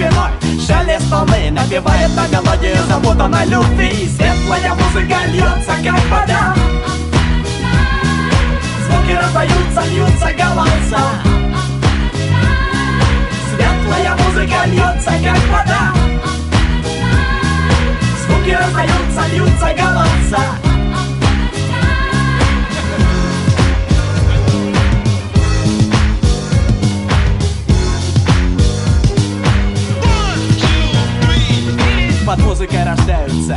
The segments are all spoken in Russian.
спиной. Шелест волны напевает на мелодию запутанной любви. Светлая музыка льется, как вода. Звуки раздаются, льются голоса. Светлая музыка льется, как вода. Звуки раздаются, льются голоса под музыкой рождаются.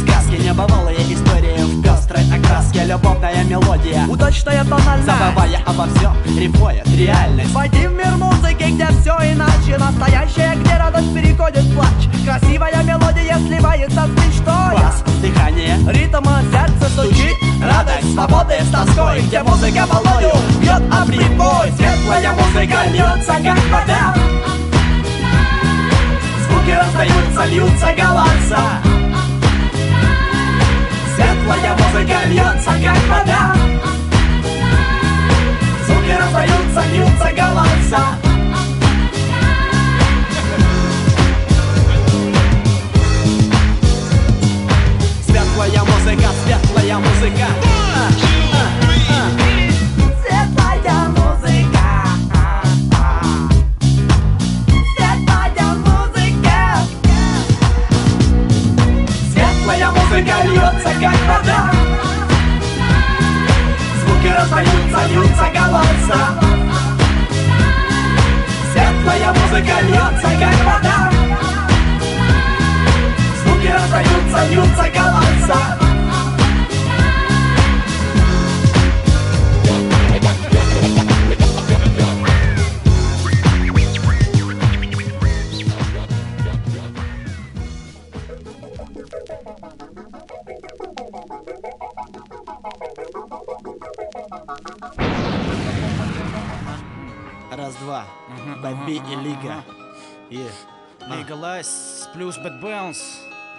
Сказки, небывалые истории в пестрой окраске. Любовная мелодия, удачная тональность. Забывая обо всем, рифмует реальность. Войди в мир музыки, где все иначе. Настоящее, где радость переходит в плач. Красивая мелодия сливается с мечтой Бас, дыхание, ритм, сердце стучит. Радость, свободы с тоской Где музыка волною бьет об прибой. Светлая музыка льется, как вода звуки раздаются, льются голоса Светлая музыка льется, как вода. Звуки раздаются, льются голоса Светлая музыка, светлая музыка как вода. Звуки раздаются, льются голоса. Светлая музыка льется, как вода. Звуки раздаются, льются голоса Бэби и Лига. Yeah. Legalize плюс Bad Bounce,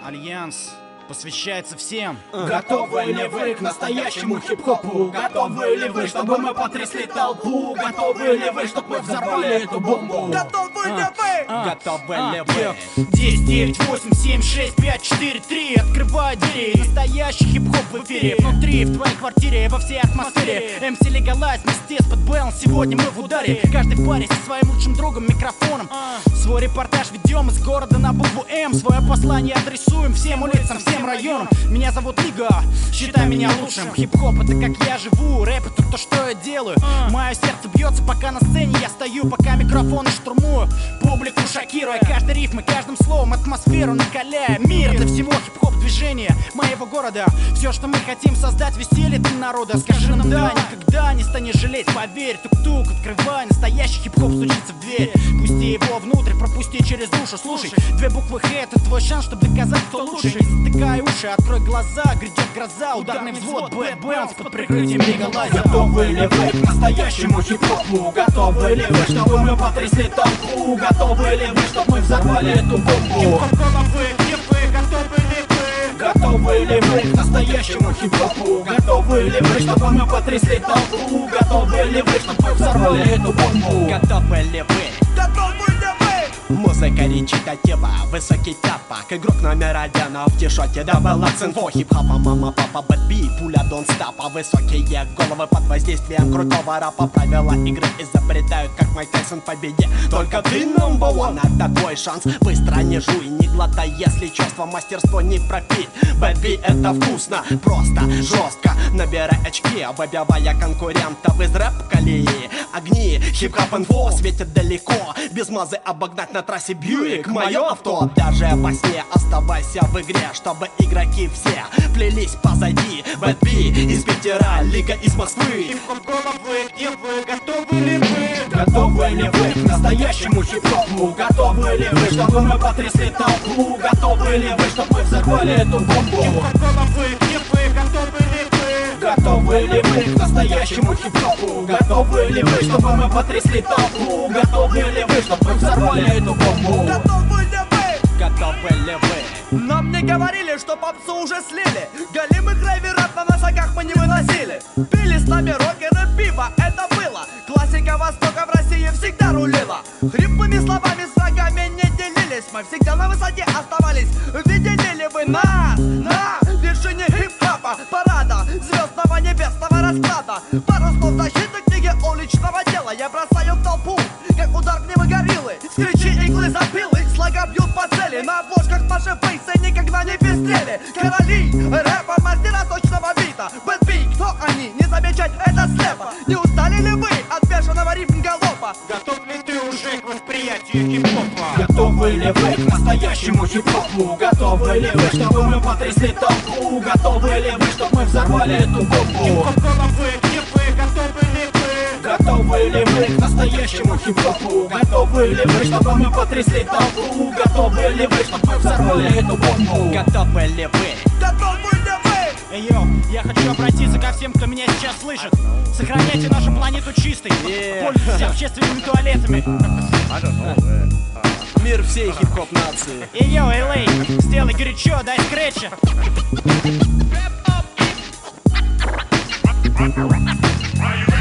Альянс Посвящается всем. Готовы ли вы к настоящему хип-хопу? Готовы ли вы, чтобы мы потрясли толпу? Готовы ли вы, чтобы мы взорвали эту бомбу? Готовы ли вы? Готовы ли вы? 10, 9, 8, 7, 6, 5, 4, 3 Открывай двери Настоящий хип-хоп в эфире Внутри, в твоей квартире, во всей атмосфере MC Legalize вместе с Подбэлл Сегодня мы в ударе Каждый парень со своим лучшим другом микрофоном Свой репортаж ведем из города на букву М Свое послание адресуем всем улицам, всем районам Меня зовут Лига, считай меня лучшим. Хип-хоп это как я живу, рэп это то, что я делаю. Мое сердце бьется, пока на сцене я стою. Пока микрофоны штурмую, публику шокируя Каждой рифмой, каждым словом атмосферу накаляя Мир для всего хип-хоп движения моего города. Все, что мы хотим создать, веселье для народа. Скажи нам да, никогда не станешь жалеть, поверь Тук-тук, открывай, настоящий хип-хоп стучится в дверь. Пусти его внутрь, пропусти через душу. Слушай, две буквы Х это твой шанс, чтобы доказать, кто лучше. Не затыкай уши, открой глаза, грядет гроза Ударный взвод, Bad Balance под прикрытием Лигалайза Готовы ли вы к настоящему хип-хопу? Готовы ли вы, чтобы мы потрясли толпу? Готовы ли вы, чтобы мы взорвали эту бомбу? Готовы ли вы? Готовы ли вы к настоящему хип-хопу? Готовы ли вы, чтобы мы потрясли толпу? Готовы ли вы, чтобы мы взорвали эту бомбу? Готовы ли вы? Готовы ли вы? Музыка речитатива, высокий тяпак Игрок номер один в тишоте Дабл акцент хип-хопа Мама, папа, бэтби, пуля дон стапа Высокие головы под воздействием крутого рапа. Правила игры изобретают, как Майк Тайсон победе. Только ты number one, это твой шанс. Быстро не жуй, не глотай, если чувство мастерство не пропить. Бэтби это вкусно, просто, жестко. Набирай очки, выбивая конкурентов из рэп-колеи. Огни, хип-хоп инфо светят далеко. Без мазы обогнать на трассе Бьюик Мое авто даже во сне Оставайся в игре, чтобы игроки все Плелись позади Bad B из Питера, Лига из Москвы Хип-хоп головы, где вы? Готовы ли вы? Готовы ли вы к настоящему хип-хопу? Готовы ли вы, чтобы мы потрясли толпу? Готовы ли вы, чтобы мы взорвали эту бомбу? Головы, где вы? Готовы ли вы? Готовы ли вы к настоящему хип-хопу? Готовы ли вы, чтобы мы потрясли толпу? Готовы ли вы, чтобы мы взорвали эту бомбу? Готовы ли вы? Готовы ли вы? Нам не говорили, что попсу уже слили Голимых рейверов на носоках мы не выносили Пили с нами рокер и пиво, это было Классика Востока в России всегда рулила Хриплыми словами с врагами не делились мы, всегда на высоте оставались Видели ли вы нас на расклада. Пару слов защиты книги уличного дела. Я бросаю в толпу, как удар гнева гориллы. Скричи иглы запилы, слога бьют по цели. На обложках наши фейсы никогда не пестрели. Короли рэпа, мастера точного бита. Бэтби, кто они? Не замечать это слепо. Не устали ли вы от бешеного ритм галопа? Готов ли ты уже к восприятию хип-хопа? Готовы ли вы к настоящему хип-хопу? Готовы ли вы, чтобы мы потрясли толпу? Готовы ли вы, чтобы мы взорвали эту бомбу? Головы, где вы? Готовы ли вы? Готовы ли вы к настоящему хип-хопу? Готовы ли вы, чтобы мы потрясли толпу? Готовы ли вы, чтобы мы взорвали эту бомбу? Готовы ли вы? Готовы ли вы? Эй, йоу, я хочу обратиться ко всем, кто меня сейчас слышит. Сохраняйте нашу планету чистой. Пользуйтесь общественными туалетами. Мир всей хип-хоп нации. Эй, йоу, Элей, сделай горячо, дай скретча. If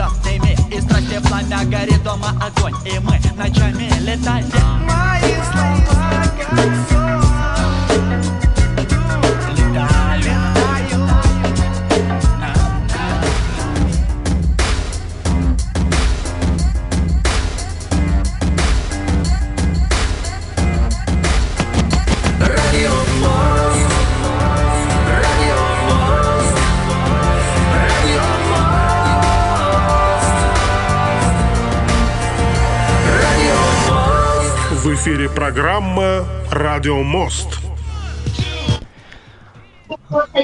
Мир И страсти пламя горит дома огонь И мы ночами летаем Мои слова как сон. Программа «Радио Мост».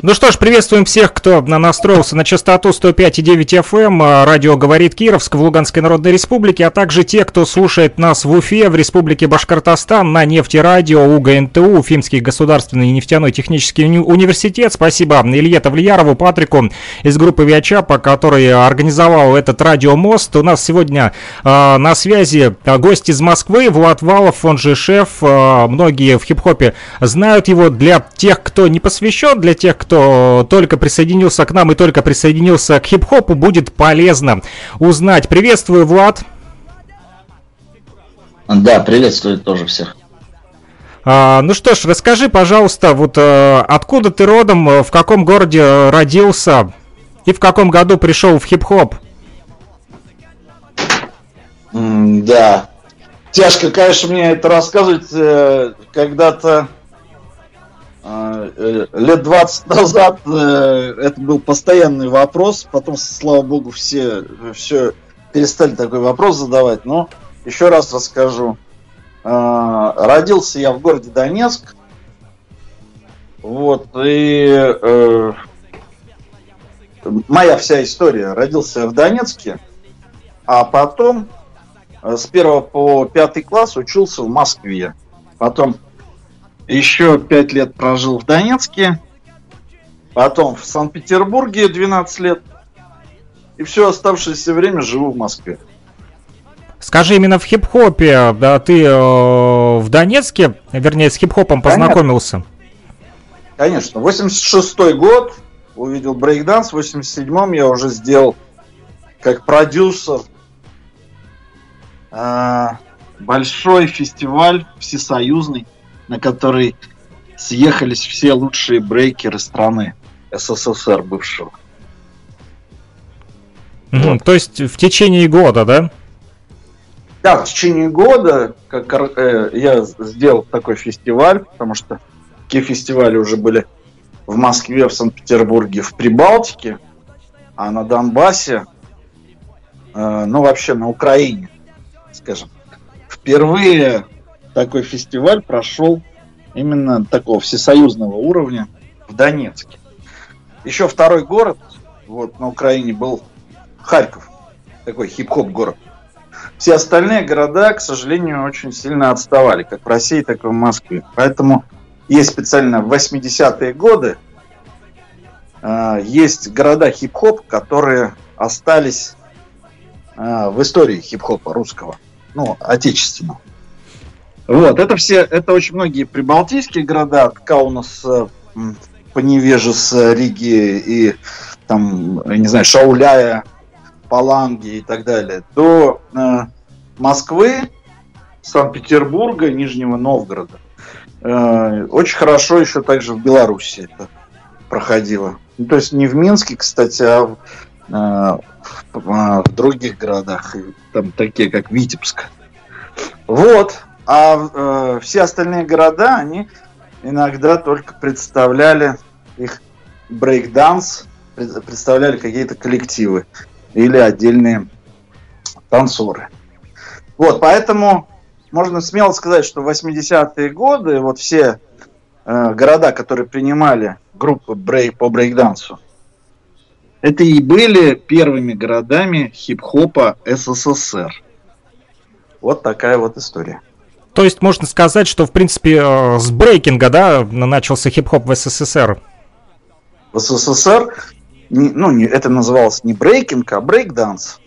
Ну что ж, приветствуем всех, кто настроился на частоту 105,9 FM, а, радио «Говорит Кировск» в Луганской Народной Республике, а также те, кто слушает нас в Уфе, в Республике Башкортостан, на нефтерадио, УГНТУ, Уфимский государственный нефтяной технический уни- университет. Спасибо Илье Тавлиярову, Патрику из группы Виачапа, который организовал этот радиомост. У нас сегодня э, на связи гость из Москвы, Влад Валов, он же шеф. Э, многие в хип-хопе знают его. Для тех, кто не посвящен, для тех, кто только присоединился к нам и только присоединился к хип-хопу, будет полезно узнать. Приветствую, Влад. Да, приветствую тоже всех. А, ну что ж, расскажи, пожалуйста, вот а, откуда ты родом, в каком городе родился и в каком году пришел в хип-хоп? Да. Тяжко, конечно, мне это рассказывать. э, Когда-то э, э, лет 20 назад э, это был постоянный вопрос. Потом, слава богу, все, все перестали такой вопрос задавать. Но еще раз расскажу. Э, Родился я в городе Донецк. Вот, и э, моя вся история. Родился я в Донецке, а потом э, с первого по пятый класс учился в Москве. Потом еще пять лет прожил в Донецке, потом в Санкт-Петербурге 12 лет, и все оставшееся время живу в Москве. Скажи, именно в хип-хопе, да, ты э, в Донецке, вернее, с хип-хопом познакомился? Конечно, 86 год увидел брейкданс, в 87-м я уже сделал как продюсер э, большой фестиваль всесоюзный, на который съехались все лучшие брейкеры страны СССР бывшего. Мгм, То есть в течение года, да? Да, в течение года как, э, я сделал такой фестиваль, потому что такие фестивали уже были в Москве, в Санкт-Петербурге, в Прибалтике, а на Донбассе, э, ну вообще на Украине, скажем. Впервые такой фестиваль прошел именно такого всесоюзного уровня в Донецке. Еще второй город вот, на Украине был Харьков, такой хип-хоп город. Все остальные города, к сожалению, очень сильно отставали, как в России, так и в Москве. Поэтому есть специально в 80-е годы э, есть города хип-хоп, которые остались э, в истории хип-хопа русского, ну, отечественного. Вот, это все, это очень многие прибалтийские города, от Каунаса, м, Поневежеса, Риги и там, я не знаю, Шауляя, Паланги и так далее, до э, Москвы, Санкт-Петербурга, Нижнего Новгорода. Э, очень хорошо еще также в Беларуси это проходило. Ну, то есть не в Минске, кстати, а в, э, в, э, в других городах, там такие как Витебск. Вот. А э, все остальные города, они иногда только представляли их брейкданс, пред- представляли какие-то коллективы или отдельные танцоры. Вот, поэтому можно смело сказать, что в 80-е годы вот все э, города, которые принимали группы брейк по брейкдансу, это и были первыми городами хип-хопа СССР. Вот такая вот история. То есть можно сказать, что в принципе э, с брейкинга, да, начался хип-хоп в СССР. В СССР ну, это называлось не брейкинг, а брейкданс.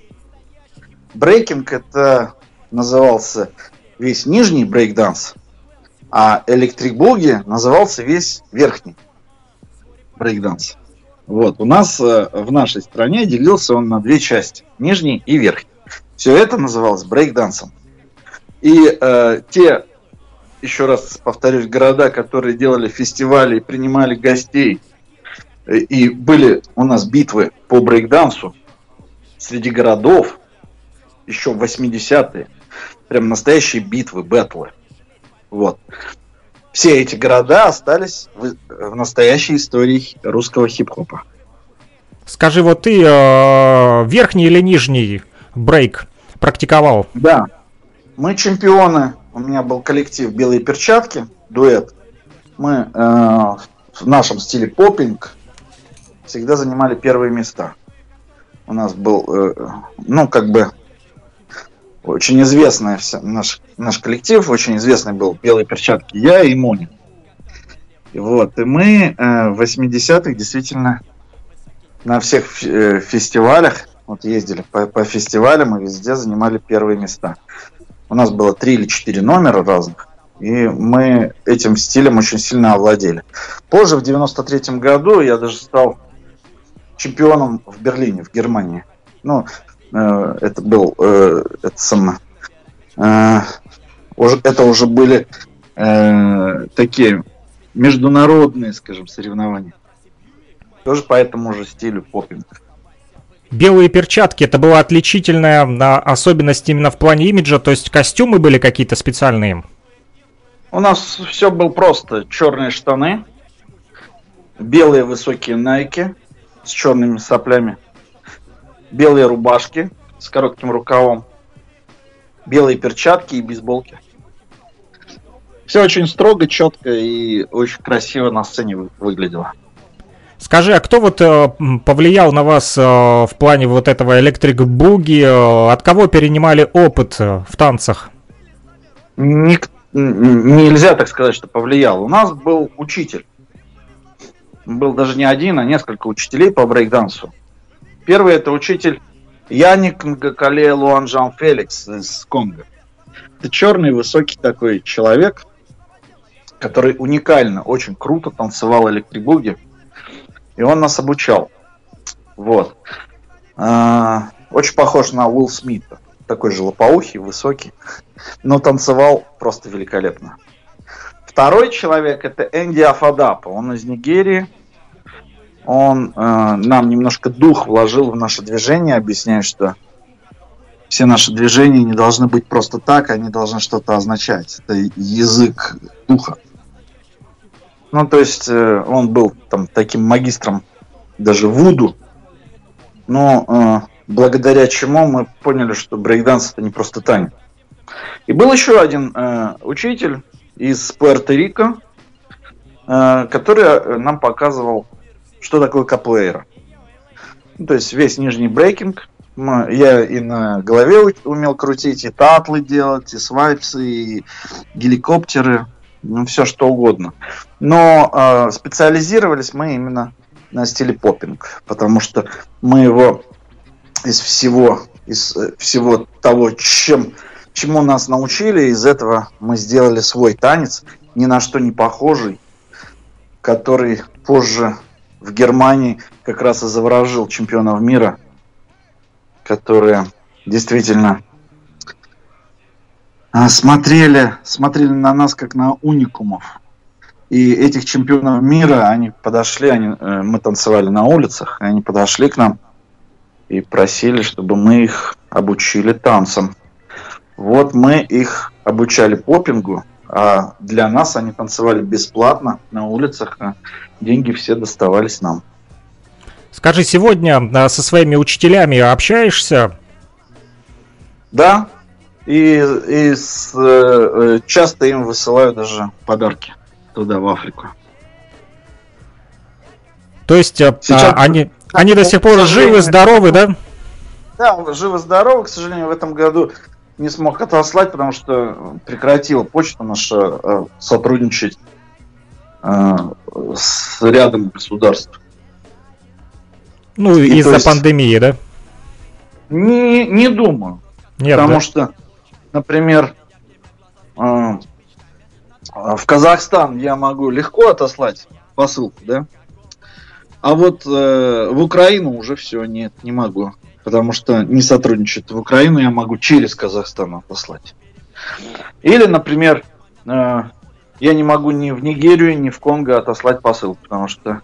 Брейкинг это назывался весь нижний брейкданс, а electric boogie назывался весь верхний брейкданс. Вот, у нас э, в нашей стране делился он на две части, нижний и верхний. Все это называлось брейкдансом. И э, те, еще раз повторюсь, города, которые делали фестивали и принимали гостей и были у нас битвы по брейкдансу среди городов еще в 80-е. Прям настоящие битвы, бэтлы. Вот. Все эти города остались в, в настоящей истории русского хип-хопа. Скажи, вот ты э, верхний или нижний брейк практиковал? Да. Мы чемпионы. У меня был коллектив «Белые перчатки», дуэт. Мы э, в нашем стиле попинг всегда занимали первые места. У нас был, э, ну, как бы, очень известный вся, наш, наш коллектив, очень известный был «Белые перчатки» я и Мони. Вот, и мы э, в 80-х действительно на всех э, фестивалях, вот ездили по, по фестивалям и везде занимали первые места. У нас было три или четыре номера разных, и мы этим стилем очень сильно овладели. Позже, в 93 году, я даже стал чемпионом в Берлине, в Германии. Ну, э, это был, э, это самое, э, уже, это уже были э, такие международные, скажем, соревнования. Тоже по этому же стилю попинг. Белые перчатки, это была отличительная особенность именно в плане имиджа, то есть костюмы были какие-то специальные? У нас все было просто. Черные штаны, белые высокие найки с черными соплями, белые рубашки с коротким рукавом, белые перчатки и бейсболки. Все очень строго, четко и очень красиво на сцене выглядело. Скажи, а кто вот э, повлиял на вас э, в плане вот этого электрик буги? Э, от кого перенимали опыт э, в танцах? Ник- нельзя так сказать, что повлиял. У нас был учитель. Был даже не один, а несколько учителей по брейкдансу. Первый это учитель Яник Нгакале Луанжан Феликс из Конго. Это черный высокий такой человек, который уникально, очень круто танцевал электрибуги. И он нас обучал. Вот. А, очень похож на Уилл Смита. Такой же лопоухий, высокий. Но танцевал просто великолепно. Второй человек это Энди Афадапа. Он из Нигерии. Он э, нам немножко дух вложил в наше движение, объясняя, что все наши движения не должны быть просто так, они должны что-то означать. Это язык духа. Ну, то есть э, он был там таким магистром даже Вуду, но э, благодаря чему мы поняли, что брейкданс это не просто танец. И был еще один э, учитель из Пуэрто-Рико, э, который э, нам показывал, что такое каплеера. Ну, то есть весь нижний брейкинг. Я и на голове умел крутить, и татлы делать, и свайпсы, и геликоптеры ну, все что угодно. Но э, специализировались мы именно на стиле поппинг, потому что мы его из всего, из э, всего того, чем, чему нас научили, из этого мы сделали свой танец, ни на что не похожий, который позже в Германии как раз и заворожил чемпионов мира, которые действительно смотрели, смотрели на нас как на уникумов. И этих чемпионов мира, они подошли, они, э, мы танцевали на улицах, они подошли к нам и просили, чтобы мы их обучили танцам. Вот мы их обучали попингу, а для нас они танцевали бесплатно на улицах, а деньги все доставались нам. Скажи, сегодня а, со своими учителями общаешься? Да, и, и с, э, часто им высылаю даже подарки туда, в Африку. То есть э, Сейчас, а, они, они до сих пор живы, здоровы, да? Да, живы-здоровы. К сожалению, в этом году не смог отослать, потому что прекратила почта наша э, сотрудничать э, с рядом государств. Ну, из-за пандемии, да? Не, не думаю. Нет, потому да? что например, э, в Казахстан я могу легко отослать посылку, да? А вот э, в Украину уже все, нет, не могу. Потому что не сотрудничает. В Украину я могу через Казахстан отослать. Или, например, э, я не могу ни в Нигерию, ни в Конго отослать посылку, потому что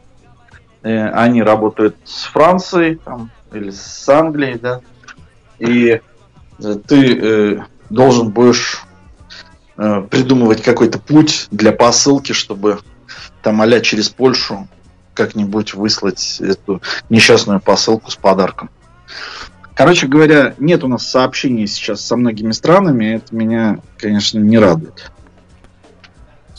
э, они работают с Францией там, или с Англией, да. И э, ты э, должен будешь э, придумывать какой-то путь для посылки, чтобы там а через Польшу как-нибудь выслать эту несчастную посылку с подарком. Короче говоря, нет у нас сообщений сейчас со многими странами, это меня, конечно, не радует.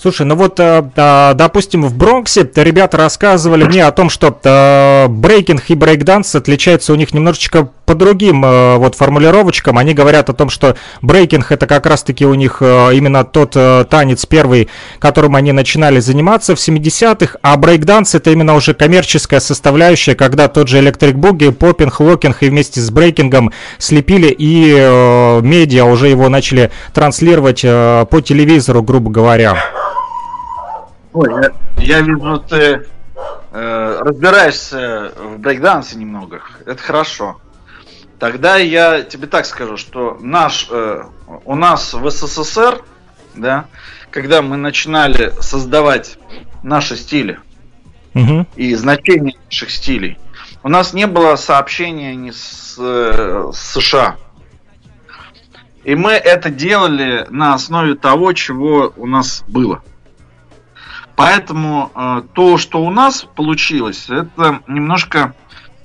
Слушай, ну вот, э, допустим, в Бронксе ребята рассказывали мне о том, что э, брейкинг и брейкданс отличаются у них немножечко по другим э, вот формулировочкам. Они говорят о том, что брейкинг это как раз-таки у них именно тот танец первый, которым они начинали заниматься в 70-х, а брейкданс это именно уже коммерческая составляющая, когда тот же Electric Boogie, поппинг, локинг и вместе с брейкингом слепили и медиа уже его начали транслировать по телевизору, грубо говоря. Ой, я, я вижу, ты э, разбираешься в брейкдансе немного. Это хорошо. Тогда я тебе так скажу, что наш, э, у нас в СССР, да, когда мы начинали создавать наши стили угу. и значение наших стилей, у нас не было сообщения ни с, э, с США. И мы это делали на основе того, чего у нас было. Поэтому э, то, что у нас получилось, это немножко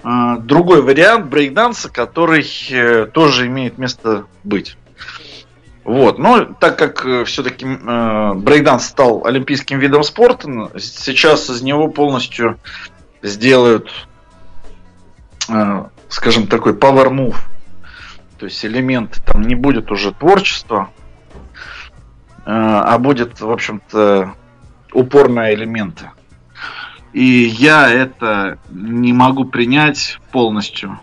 э, другой вариант брейкданса, который э, тоже имеет место быть. Вот, но так как э, все-таки э, брейкданс стал олимпийским видом спорта, сейчас из него полностью сделают, э, скажем, такой power move. То есть элемент там не будет уже творчества, э, а будет, в общем-то, упор на элементы. И я это не могу принять полностью.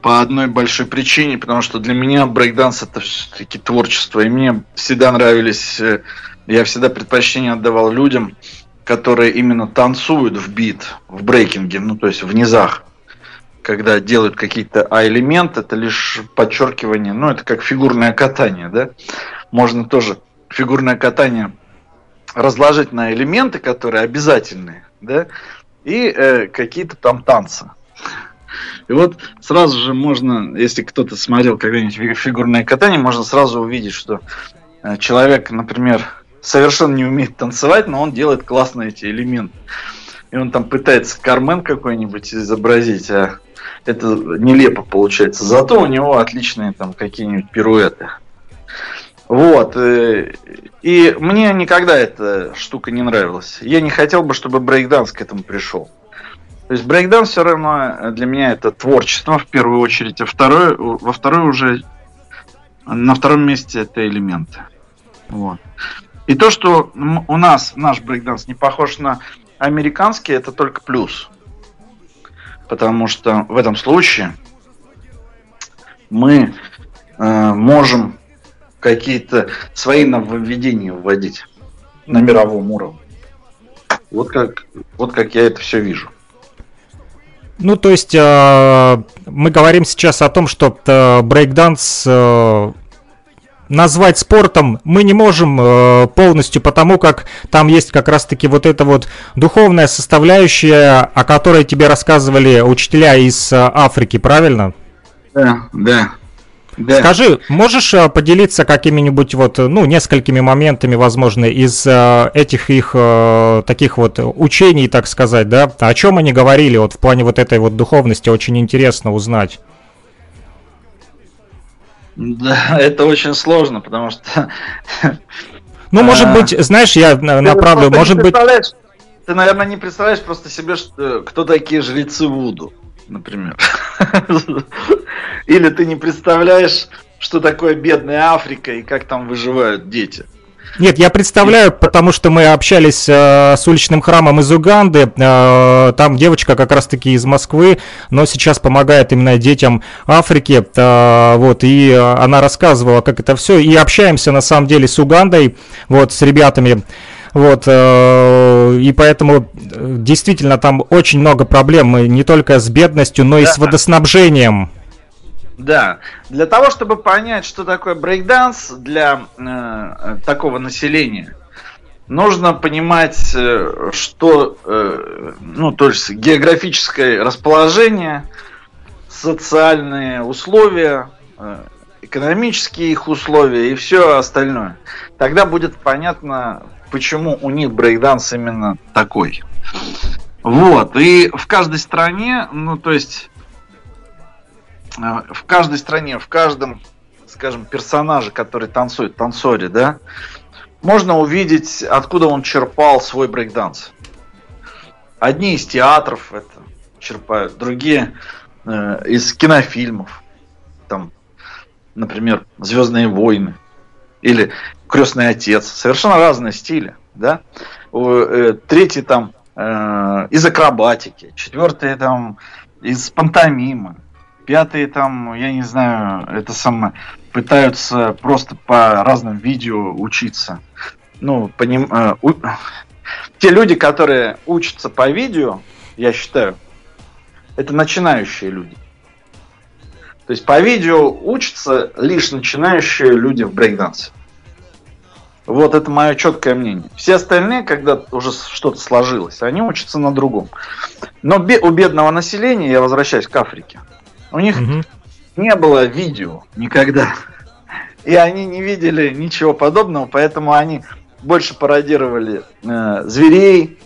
По одной большой причине, потому что для меня брейкданс это все-таки творчество. И мне всегда нравились, э, я всегда предпочтение отдавал людям, которые именно танцуют в бит, в брейкинге, ну то есть в низах. Когда делают какие-то а-элементы, это лишь подчеркивание, ну это как фигурное катание, да. Можно тоже фигурное катание разложить на элементы, которые обязательные, да, и э, какие-то там танцы. И вот сразу же можно, если кто-то смотрел когда-нибудь фигурное катание, можно сразу увидеть, что э, человек, например, совершенно не умеет танцевать, но он делает классно эти элементы. И он там пытается Кармен какой-нибудь изобразить, а это нелепо получается. Зато у него отличные там какие-нибудь пируэты. Вот. Э, и мне никогда эта штука не нравилась. Я не хотел бы, чтобы брейкданс к этому пришел. То есть брейкданс все равно для меня это творчество в первую очередь, а второе, во второй уже на втором месте это элементы. Вот. И то, что у нас наш брейкданс не похож на американский, это только плюс. Потому что в этом случае мы э, можем какие-то свои нововведения вводить на мировом уровне. Вот как, вот как я это все вижу. Ну, то есть э, мы говорим сейчас о том, что э, брейкданс э, назвать спортом мы не можем э, полностью, потому как там есть как раз-таки вот эта вот духовная составляющая, о которой тебе рассказывали учителя из э, Африки, правильно? Да, да. Да. Скажи, можешь э, поделиться какими-нибудь вот, ну, несколькими моментами, возможно, из э, этих их э, таких вот учений, так сказать, да? О чем они говорили вот в плане вот этой вот духовности, очень интересно узнать. Да, это очень сложно, потому что... Ну, может а, быть, знаешь, я направлю, может быть... Ты, наверное, не представляешь просто себе, что, кто такие жрецы Вуду например. Или ты не представляешь, что такое бедная Африка и как там выживают дети. Нет, я представляю, потому что мы общались э, с уличным храмом из Уганды. Э, там девочка как раз-таки из Москвы, но сейчас помогает именно детям Африки. Э, вот, и она рассказывала, как это все. И общаемся на самом деле с Угандой, вот, с ребятами. Вот, э, и поэтому э, действительно там очень много проблем не только с бедностью, но и с водоснабжением. Да, для того, чтобы понять, что такое брейкданс для э, такого населения, нужно понимать, э, что, э, ну, то есть географическое расположение, социальные условия, э, экономические их условия и все остальное. Тогда будет понятно, почему у них брейкданс именно такой. Вот, и в каждой стране, ну, то есть, э, в каждой стране, в каждом, скажем, персонаже, который танцует, танцоре, да, можно увидеть, откуда он черпал свой брейкданс. Одни из театров это черпают, другие э, из кинофильмов. Там, например, Звездные войны или Крестный отец. Совершенно разные стили. Да? Э, третий там э, из акробатики, четвертый там из пантомимы, пятый там, я не знаю, это самое, пытаются просто по разным видео учиться. Ну, поним, э, у, те люди, которые учатся по видео, я считаю, это начинающие люди. То есть по видео учатся лишь начинающие люди в брейкдансе. Вот это мое четкое мнение. Все остальные, когда уже что-то сложилось, они учатся на другом. Но у бедного населения, я возвращаюсь к Африке, у них угу. не было видео никогда. И они не видели ничего подобного, поэтому они больше пародировали э, зверей,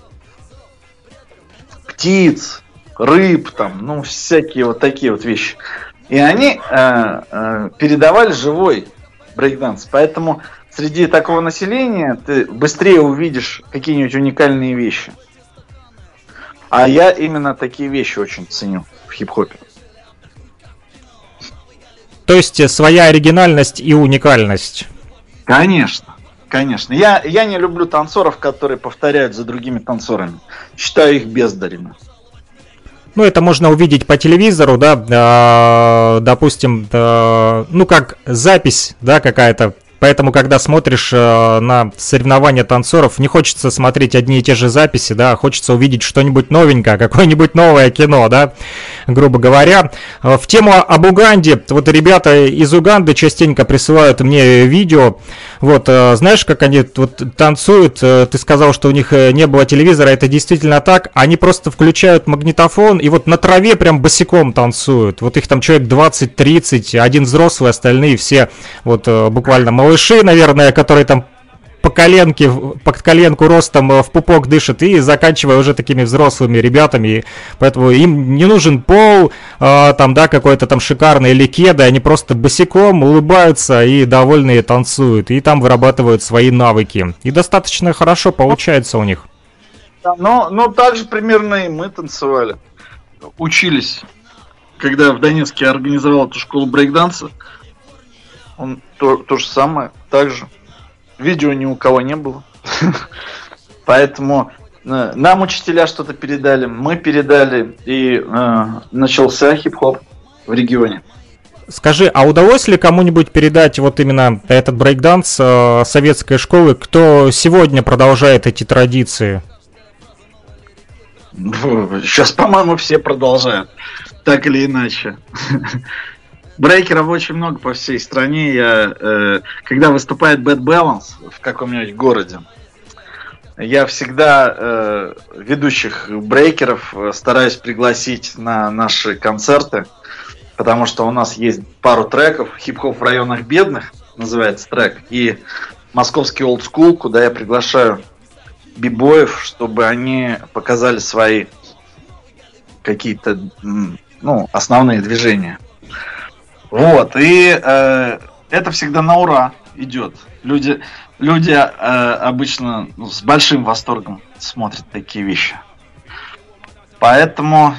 птиц, рыб, там, ну, всякие вот такие вот вещи. И они э, э, передавали живой брейкданс. Поэтому среди такого населения ты быстрее увидишь какие-нибудь уникальные вещи. А я именно такие вещи очень ценю в хип-хопе. То есть э, своя оригинальность и уникальность. Конечно. Конечно. Я, я не люблю танцоров, которые повторяют за другими танцорами. Считаю их бездарями. Ну, это можно увидеть по телевизору, да, э, допустим, э, ну, как запись, да, какая-то Поэтому, когда смотришь э, на соревнования танцоров, не хочется смотреть одни и те же записи, да, хочется увидеть что-нибудь новенькое, какое-нибудь новое кино, да, грубо говоря. Э, в тему об Уганде, вот ребята из Уганды частенько присылают мне видео, вот, э, знаешь, как они вот танцуют, э, ты сказал, что у них э, не было телевизора, это действительно так, они просто включают магнитофон и вот на траве прям босиком танцуют, вот их там человек 20-30, один взрослый, остальные все вот буквально малыши, наверное, которые там по коленке, по коленку ростом в пупок дышат и заканчивая уже такими взрослыми ребятами. Поэтому им не нужен пол, э, там, да, какой-то там шикарный или кеды, они просто босиком улыбаются и довольные танцуют. И там вырабатывают свои навыки. И достаточно хорошо получается у них. Да, но, но так же примерно и мы танцевали. Учились. Когда в Донецке организовал эту школу брейкданса, он то, то же самое, так же. Видео ни у кого не было. Поэтому э, нам учителя что-то передали, мы передали, и э, начался хип-хоп в регионе. Скажи, а удалось ли кому-нибудь передать вот именно этот брейкданс э, советской школы, кто сегодня продолжает эти традиции? Сейчас, по-моему, все продолжают, так или иначе. Брейкеров очень много по всей стране. Я, э, когда выступает Bad Balance в каком-нибудь городе, я всегда э, ведущих брейкеров э, стараюсь пригласить на наши концерты, потому что у нас есть пару треков. Хип-хоп в районах бедных называется трек, и московский school, куда я приглашаю бибоев, чтобы они показали свои какие-то ну, основные движения. Вот, и э, это всегда на ура идет. Люди, люди э, обычно ну, с большим восторгом смотрят такие вещи. Поэтому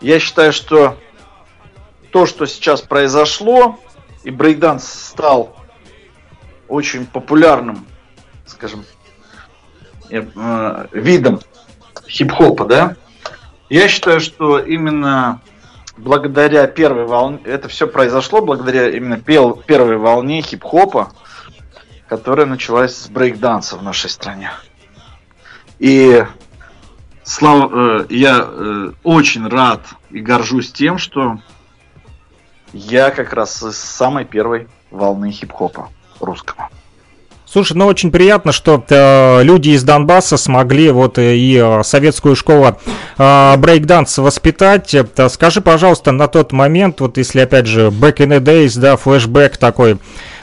я считаю, что то, что сейчас произошло, и брейкданс стал очень популярным, скажем, э, видом хип-хопа, да, я считаю, что именно благодаря первой волне, это все произошло благодаря именно пел, первой волне хип-хопа, которая началась с брейкданса в нашей стране. И слава, э, я э, очень рад и горжусь тем, что я как раз из самой первой волны хип-хопа русского. Слушай, ну очень приятно, что э, люди из Донбасса смогли вот э, и э, советскую школу э, брейкданс воспитать. Это, скажи, пожалуйста, на тот момент, вот если опять же back in the days, да, флешбэк такой,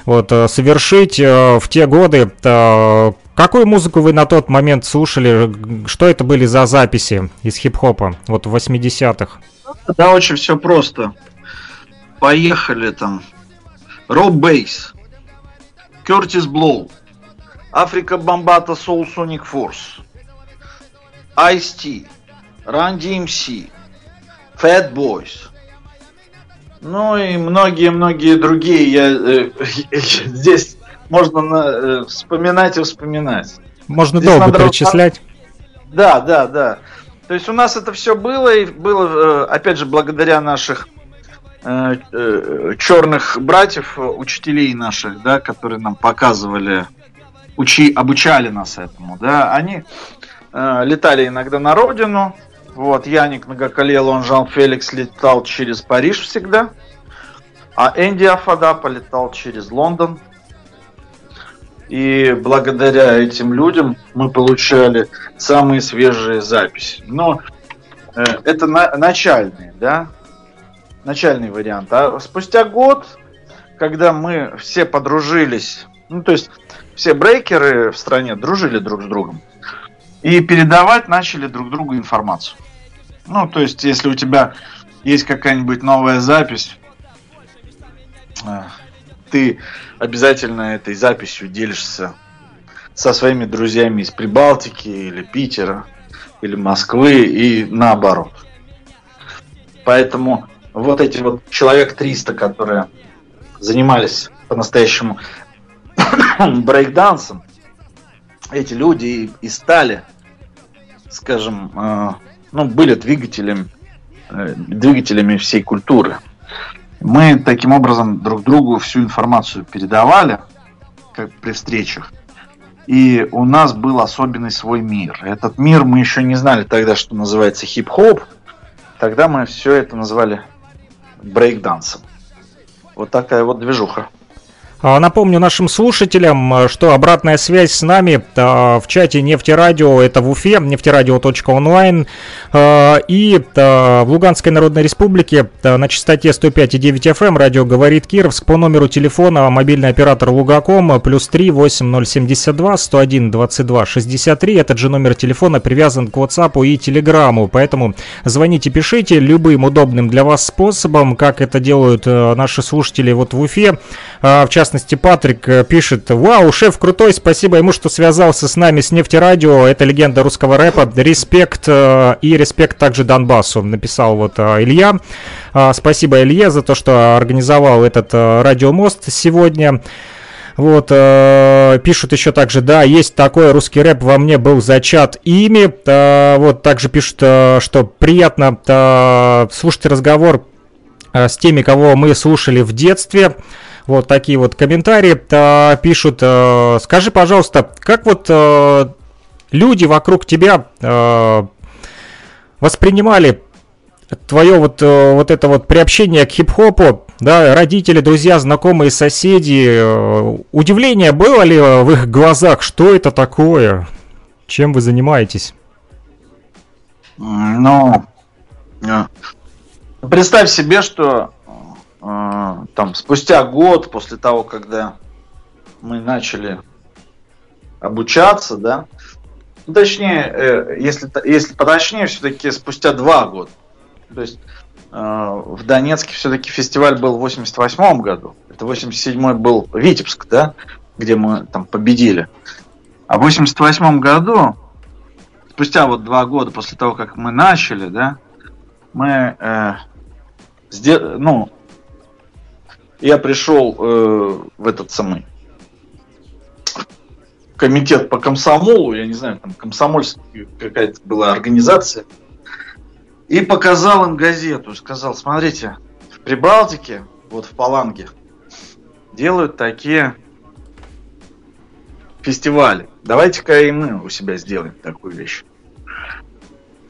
вот э, совершить э, в те годы, э, какую музыку вы на тот момент слушали? Что это были за записи из хип-хопа, вот в 80-х? Да, очень все просто. Поехали там. Роб Бейс, Кертис Блоу, Африка Бомбата Soul Sonic Force, Ice-T, Run DMC, Fat Boys, ну и многие-многие другие. Я, э, здесь можно на, э, вспоминать и вспоминать. Можно здесь долго перечислять. Да, да, да. То есть у нас это все было, и было, э, опять же, благодаря наших э, э, черных братьев, учителей наших, да, которые нам показывали, учи, обучали нас этому, да, они э, летали иногда на родину, вот, Яник Многоколел, он Жан Феликс летал через Париж всегда, а Энди Афада полетал через Лондон, и благодаря этим людям мы получали самые свежие записи. Но э, это на, начальные, да, начальный вариант. А спустя год, когда мы все подружились, ну то есть все брейкеры в стране дружили друг с другом и передавать начали друг другу информацию. Ну, то есть, если у тебя есть какая-нибудь новая запись, э, ты обязательно этой записью делишься со своими друзьями из Прибалтики или Питера или Москвы и наоборот. Поэтому вот эти вот человек 300, которые занимались по-настоящему брейкдансом, эти люди и, и стали, скажем, э, ну, были двигателем, э, двигателями всей культуры. Мы таким образом друг другу всю информацию передавали, как при встречах. И у нас был особенный свой мир. Этот мир мы еще не знали тогда, что называется хип-хоп. Тогда мы все это называли брейкдансом. Вот такая вот движуха. А, напомню нашим слушателям, э, что обратная связь с нами э, в чате Нефтерадио, это в Уфе, нефтерадио.онлайн, э, и в Луганской Народной Республике на частоте 105,9 FM эм радио говорит Кировск по номеру телефона мобильный оператор Лугаком плюс 3 8072 101 22 63. Этот же номер телефона привязан к WhatsApp и Телеграму, поэтому звоните, пишите любым удобным для вас способом, как это делают наши слушатели вот в Уфе, в частности частности, Патрик э, пишет, вау, шеф крутой, спасибо ему, что связался с нами с нефтерадио, это легенда русского рэпа, респект э, и респект также Донбассу, написал вот э, Илья. Спасибо Илье за то, что организовал этот радиомост сегодня. Вот, э, пишут еще также, да, есть такой русский рэп, во мне был зачат ими. Э, вот, также пишут, э, что приятно э, слушать разговор с теми, кого мы слушали в детстве. Вот такие вот комментарии э, пишут. Э, скажи, пожалуйста, как вот э, люди вокруг тебя э, воспринимали твое вот, э, вот это вот приобщение к хип-хопу, да, родители, друзья, знакомые, соседи, э, удивление было ли в их глазах, что это такое, чем вы занимаетесь? Ну, э, представь себе, что а, там спустя год после того, когда мы начали обучаться, да, ну, точнее, э, если, если поточнее, все-таки спустя два года. То есть э, в Донецке все-таки фестиваль был в 88 году. Это 87 был Витебск, да, где мы там победили. А в 88 году, спустя вот два года после того, как мы начали, да, мы э, сдел- ну, я пришел э, в этот самый комитет по комсомолу, я не знаю, там комсомольская какая-то была организация, и показал им газету, сказал, смотрите, в Прибалтике, вот в Паланге, делают такие фестивали. Давайте-ка и мы у себя сделаем такую вещь.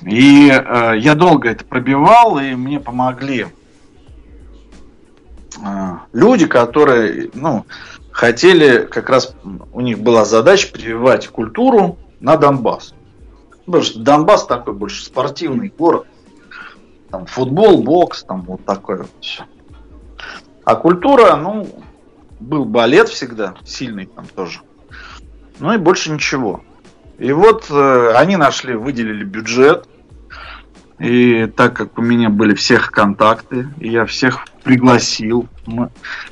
И э, я долго это пробивал, и мне помогли люди, которые, ну, хотели, как раз у них была задача прививать культуру на Донбасс. Потому что Донбасс такой больше спортивный город. Там футбол, бокс, там вот такое вот все. А культура, ну, был балет всегда, сильный там тоже. Ну и больше ничего. И вот э, они нашли, выделили бюджет. И так как у меня были всех контакты, я всех пригласил.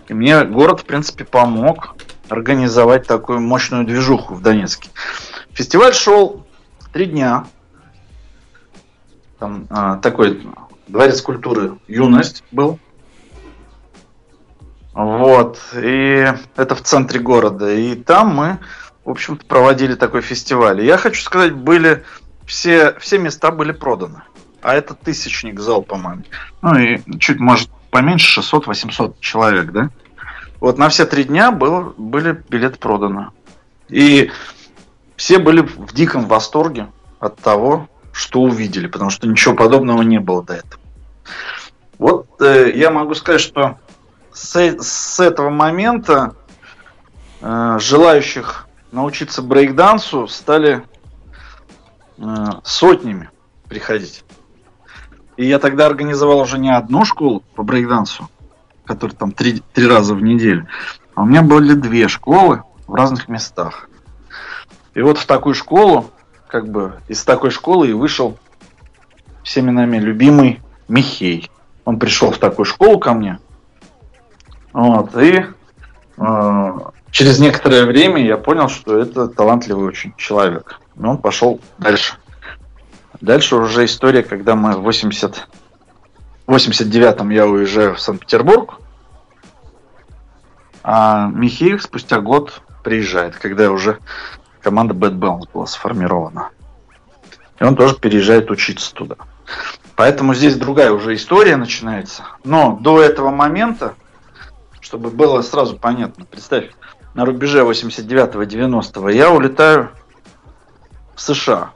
И мне город, в принципе, помог организовать такую мощную движуху в Донецке. Фестиваль шел три дня. Там а, такой дворец культуры «Юность» был. Вот. И это в центре города. И там мы, в общем-то, проводили такой фестиваль. И я хочу сказать, были все, все места были проданы. А это тысячник зал, по-моему. Ну и чуть, может, поменьше, 600-800 человек, да? Вот на все три дня было, были билеты проданы. И все были в диком восторге от того, что увидели, потому что ничего подобного не было до этого. Вот э, я могу сказать, что с, с этого момента э, желающих научиться брейкдансу стали э, сотнями приходить. И я тогда организовал уже не одну школу по брейкдансу, которая там три, три раза в неделю, а у меня были две школы в разных местах. И вот в такую школу, как бы из такой школы и вышел всеми нами любимый Михей. Он пришел в такую школу ко мне. Вот, и э, через некоторое время я понял, что это талантливый очень человек. И он пошел дальше. Дальше уже история, когда мы в 80... 89-м я уезжаю в Санкт-Петербург, а Михеев спустя год приезжает, когда уже команда Bad Balance была сформирована. И он тоже переезжает учиться туда. Поэтому здесь другая уже история начинается. Но до этого момента, чтобы было сразу понятно, представь, на рубеже 89-90 я улетаю в США.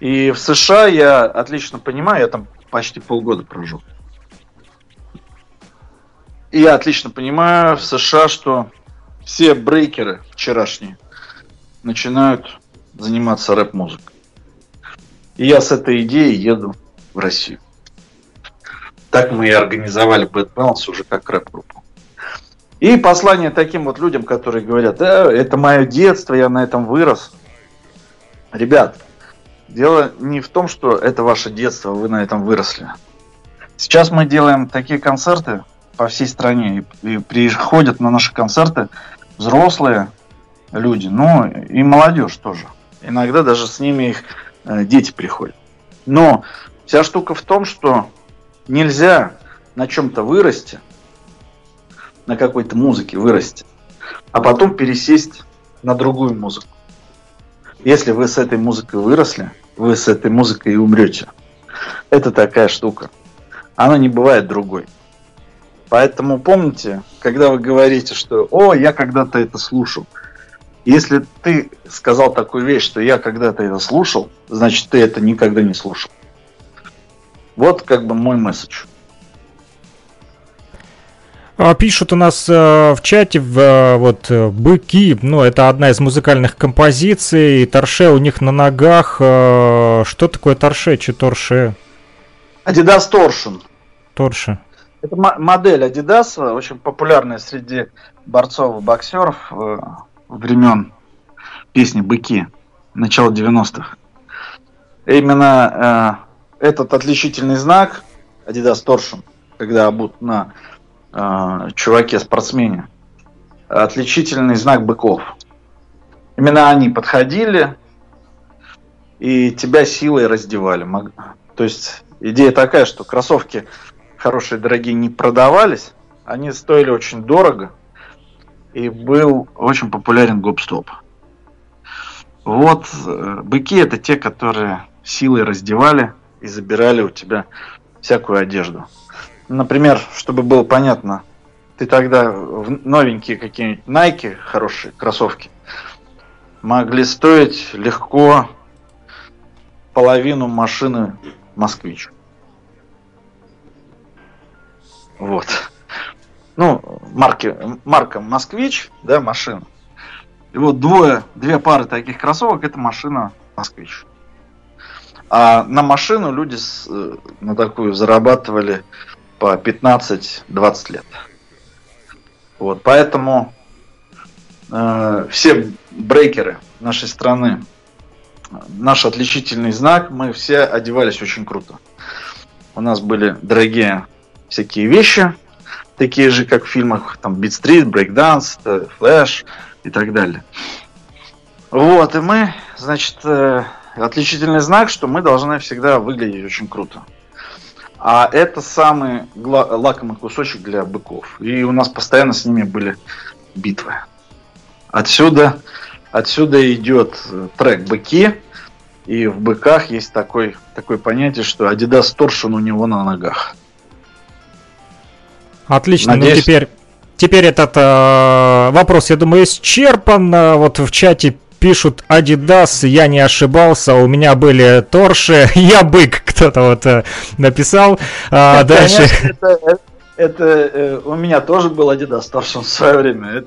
И в США я отлично понимаю, я там почти полгода прожил. И я отлично понимаю в США, что все брейкеры вчерашние начинают заниматься рэп-музыкой. И я с этой идеей еду в Россию. Так мы и организовали Bad Balance уже как рэп-группу. И послание таким вот людям, которые говорят, да, это мое детство, я на этом вырос. Ребят, дело не в том, что это ваше детство, вы на этом выросли. Сейчас мы делаем такие концерты по всей стране, и, и приходят на наши концерты взрослые люди, ну и молодежь тоже. Иногда даже с ними их э, дети приходят. Но вся штука в том, что нельзя на чем-то вырасти, на какой-то музыке вырасти, а потом пересесть на другую музыку. Если вы с этой музыкой выросли, вы с этой музыкой и умрете. Это такая штука. Она не бывает другой. Поэтому помните, когда вы говорите, что «О, я когда-то это слушал», если ты сказал такую вещь, что я когда-то это слушал, значит, ты это никогда не слушал. Вот как бы мой месседж. А, пишут у нас э, в чате в, э, вот э, быки, ну это одна из музыкальных композиций, торше у них на ногах. Что такое торше, че торше? Adidas Torsion. Торше. Это модель Adidas, очень популярная среди борцов и боксеров времен песни «Быки» начала 90-х. Именно э, этот отличительный знак Adidas Torsion, когда обут на э, чуваке-спортсмене, отличительный знак быков. Именно они подходили и тебя силой раздевали. То есть идея такая, что кроссовки хорошие, дорогие не продавались, они стоили очень дорого, и был очень популярен гоп-стоп. Вот э, быки это те, которые силой раздевали и забирали у тебя всякую одежду. Например, чтобы было понятно, ты тогда в новенькие какие-нибудь Nike, хорошие кроссовки, могли стоить легко половину машины Москвич. Вот. Ну, марки, марка Москвич, да, машина. И вот двое, две пары таких кроссовок, это машина Москвич. А на машину люди с, э, на такую зарабатывали по 15-20 лет. Вот, поэтому э, все брейкеры нашей страны, наш отличительный знак, мы все одевались очень круто. У нас были дорогие всякие вещи, такие же, как в фильмах там Street, Breakdance, Flash и так далее. Вот, и мы, значит, э, отличительный знак, что мы должны всегда выглядеть очень круто. А это самый лакомый кусочек для быков. И у нас постоянно с ними были битвы. Отсюда, отсюда идет э, трек «Быки», и в «Быках» есть такой, такое понятие, что Adidas торшин у него на ногах. Отлично, ну Надеюсь... ну теперь, теперь этот э, вопрос, я думаю, исчерпан. Вот в чате пишут Adidas, я не ошибался, у меня были торши, я бык, кто-то вот э, написал. А, дальше. это, это э, у меня тоже был Adidas торшин в свое время.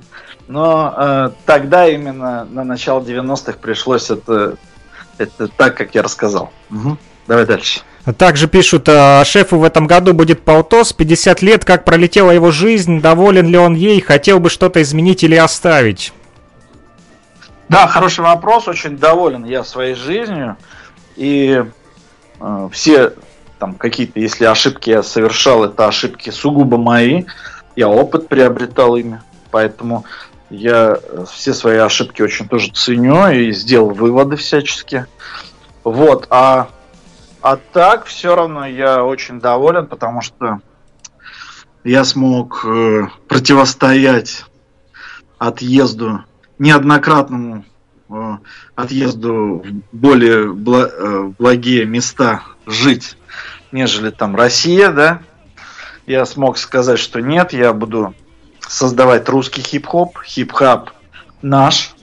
Но э, тогда именно на начало 90-х пришлось это, это так, как я рассказал. Угу. Давай дальше. Также пишут, э, шефу в этом году будет полтос, 50 лет, как пролетела его жизнь, доволен ли он ей, хотел бы что-то изменить или оставить? Да, хороший вопрос, очень доволен я своей жизнью. И э, все там какие-то, если ошибки я совершал, это ошибки сугубо мои. Я опыт приобретал ими. Поэтому я все свои ошибки очень тоже ценю и сделал выводы всячески. Вот, а, а так все равно я очень доволен, потому что я смог э, противостоять отъезду неоднократному э, отъезду в более э, благие места жить, нежели там Россия, да, я смог сказать, что нет, я буду создавать русский хип-хоп, хип-хап наш,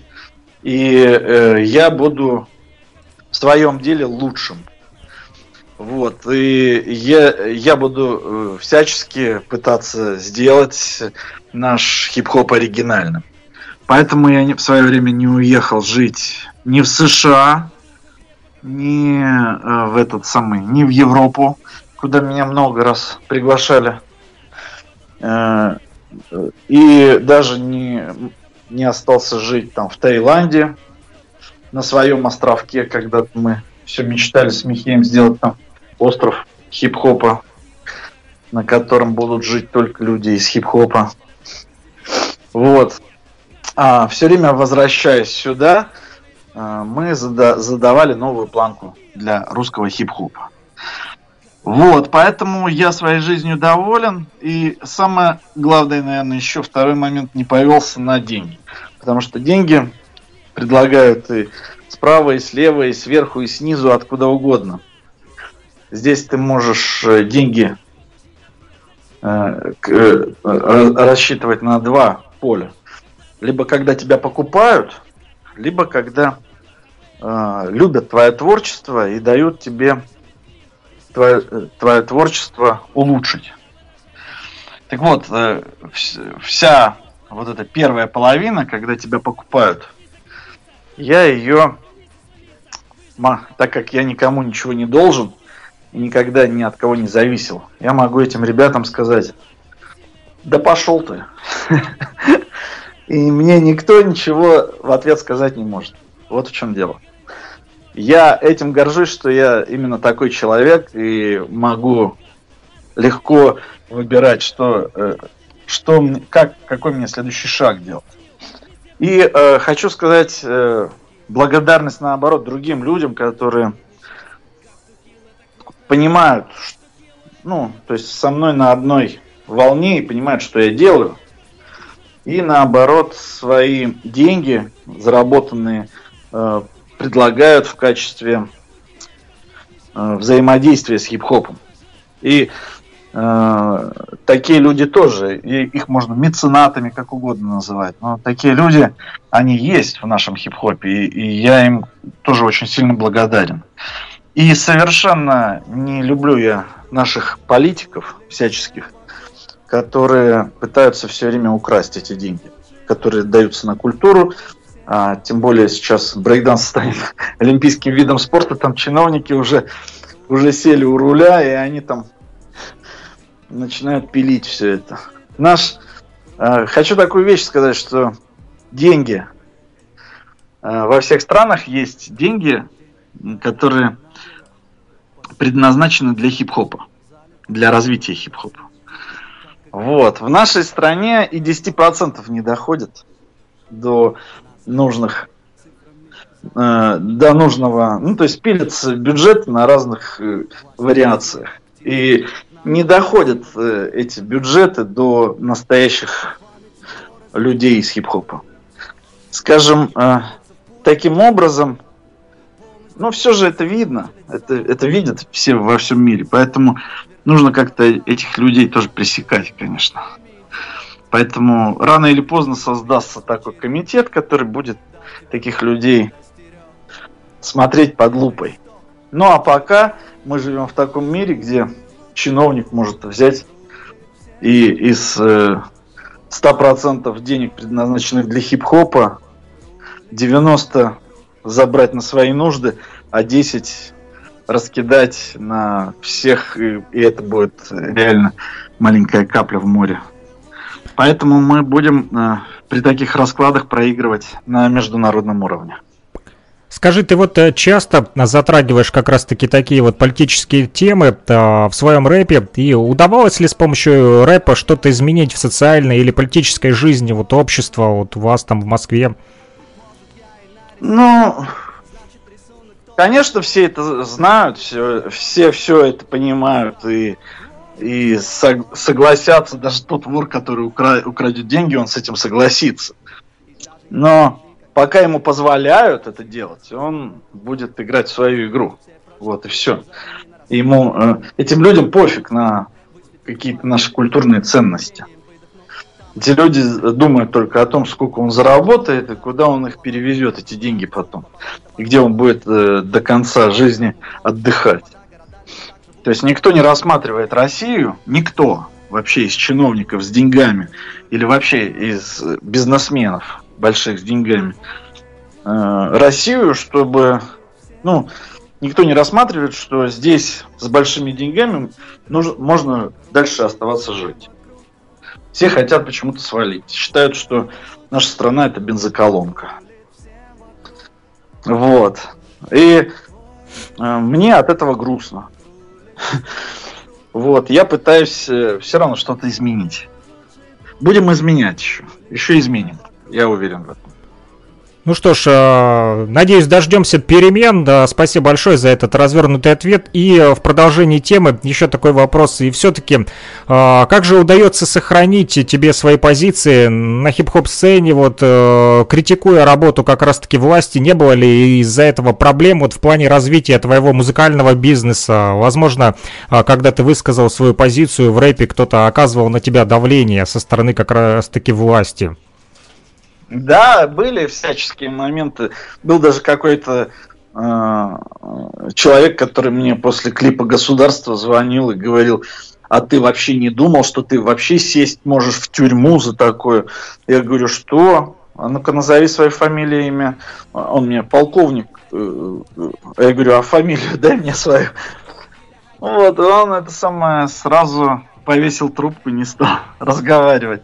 и э, я буду в своем деле лучшим. Вот, и я, я буду э, всячески пытаться сделать наш хип-хоп оригинальным. Поэтому я в свое время не уехал жить ни в США, ни э, в этот самый, ни в Европу, куда меня много раз приглашали. Э, и даже не, не остался жить там в Таиланде, на своем островке, когда мы все мечтали с Михеем сделать там остров хип-хопа, на котором будут жить только люди из хип-хопа. Вот а, все время возвращаясь сюда, а, мы зада задавали новую планку для русского хип-хопа. Вот, поэтому я своей жизнью доволен. И самое главное, наверное, еще второй момент не повелся на деньги. Потому что деньги предлагают и справа, и слева, и сверху, и снизу, откуда угодно. Здесь ты можешь э, деньги э, э, рассчитывать на два поля либо когда тебя покупают, либо когда э, любят твое творчество и дают тебе твое, твое творчество улучшить. Так вот, э, вся вот эта первая половина, когда тебя покупают, я ее, так как я никому ничего не должен и никогда ни от кого не зависел, я могу этим ребятам сказать, да пошел ты. И мне никто ничего в ответ сказать не может. Вот в чем дело. Я этим горжусь, что я именно такой человек и могу легко выбирать, что, э, что как, какой мне следующий шаг делать. И э, хочу сказать э, благодарность наоборот другим людям, которые понимают, ну, то есть со мной на одной волне и понимают, что я делаю и наоборот свои деньги, заработанные, э, предлагают в качестве э, взаимодействия с хип-хопом. И э, такие люди тоже, и их можно меценатами, как угодно называть, но такие люди, они есть в нашем хип-хопе, и, и я им тоже очень сильно благодарен. И совершенно не люблю я наших политиков всяческих, которые пытаются все время украсть эти деньги, которые даются на культуру. А, тем более сейчас брейкданс станет олимпийским видом спорта, там чиновники уже, уже сели у руля, и они там начинают пилить все это. Наш, э, хочу такую вещь сказать, что деньги э, во всех странах есть деньги, которые предназначены для хип-хопа, для развития хип-хопа. Вот. В нашей стране и 10% не доходит до нужных э, до нужного, ну то есть пилится бюджет на разных э, вариациях. И не доходят э, эти бюджеты до настоящих людей из хип-хопа. Скажем, э, таким образом, ну все же это видно, это, это видят все во всем мире, поэтому нужно как-то этих людей тоже пресекать, конечно. Поэтому рано или поздно создастся такой комитет, который будет таких людей смотреть под лупой. Ну а пока мы живем в таком мире, где чиновник может взять и из э, 100% денег, предназначенных для хип-хопа, 90 забрать на свои нужды, а 10 раскидать на всех, и, и это будет реально маленькая капля в море. Поэтому мы будем э, при таких раскладах проигрывать на международном уровне. Скажи, ты вот э, часто затрагиваешь как раз-таки такие вот политические темы в своем рэпе, и удавалось ли с помощью рэпа что-то изменить в социальной или политической жизни вот общества вот у вас там в Москве? Ну, конечно, все это знают, все, все, все это понимают и, и сог, согласятся, даже тот вор, который укра, украдет деньги, он с этим согласится. Но пока ему позволяют это делать, он будет играть в свою игру. Вот и все. Ему, э, этим людям пофиг на какие-то наши культурные ценности. Эти люди думают только о том, сколько он заработает и куда он их перевезет, эти деньги потом. И где он будет э, до конца жизни отдыхать. То есть никто не рассматривает Россию, никто вообще из чиновников с деньгами или вообще из бизнесменов больших с деньгами э, Россию, чтобы, ну, никто не рассматривает, что здесь с большими деньгами нужно, можно дальше оставаться жить. Все хотят почему-то свалить. Считают, что наша страна это бензоколонка. Вот. И э, мне от этого грустно. Вот, я пытаюсь э, все равно что-то изменить. Будем изменять еще. Еще изменим. Я уверен в этом. Ну что ж, э, надеюсь, дождемся перемен. Да, спасибо большое за этот развернутый ответ. И э, в продолжении темы еще такой вопрос. И все-таки, э, как же удается сохранить тебе свои позиции на хип-хоп сцене, вот критикуя работу как раз-таки власти, не было ли из-за этого проблем вот в плане развития твоего музыкального бизнеса? Возможно, когда ты высказал свою позицию в рэпе, кто-то оказывал на тебя давление со стороны как раз-таки власти. Да, были всяческие моменты. Был даже какой-то э, человек, который мне после клипа «Государство» звонил и говорил, а ты вообще не думал, что ты вообще сесть можешь в тюрьму за такое? Я говорю, что? А ну-ка назови свою фамилию, имя. Он мне полковник. Э, э, я говорю, а фамилию дай мне свою. Вот, он это самое сразу повесил трубку, не стал разговаривать.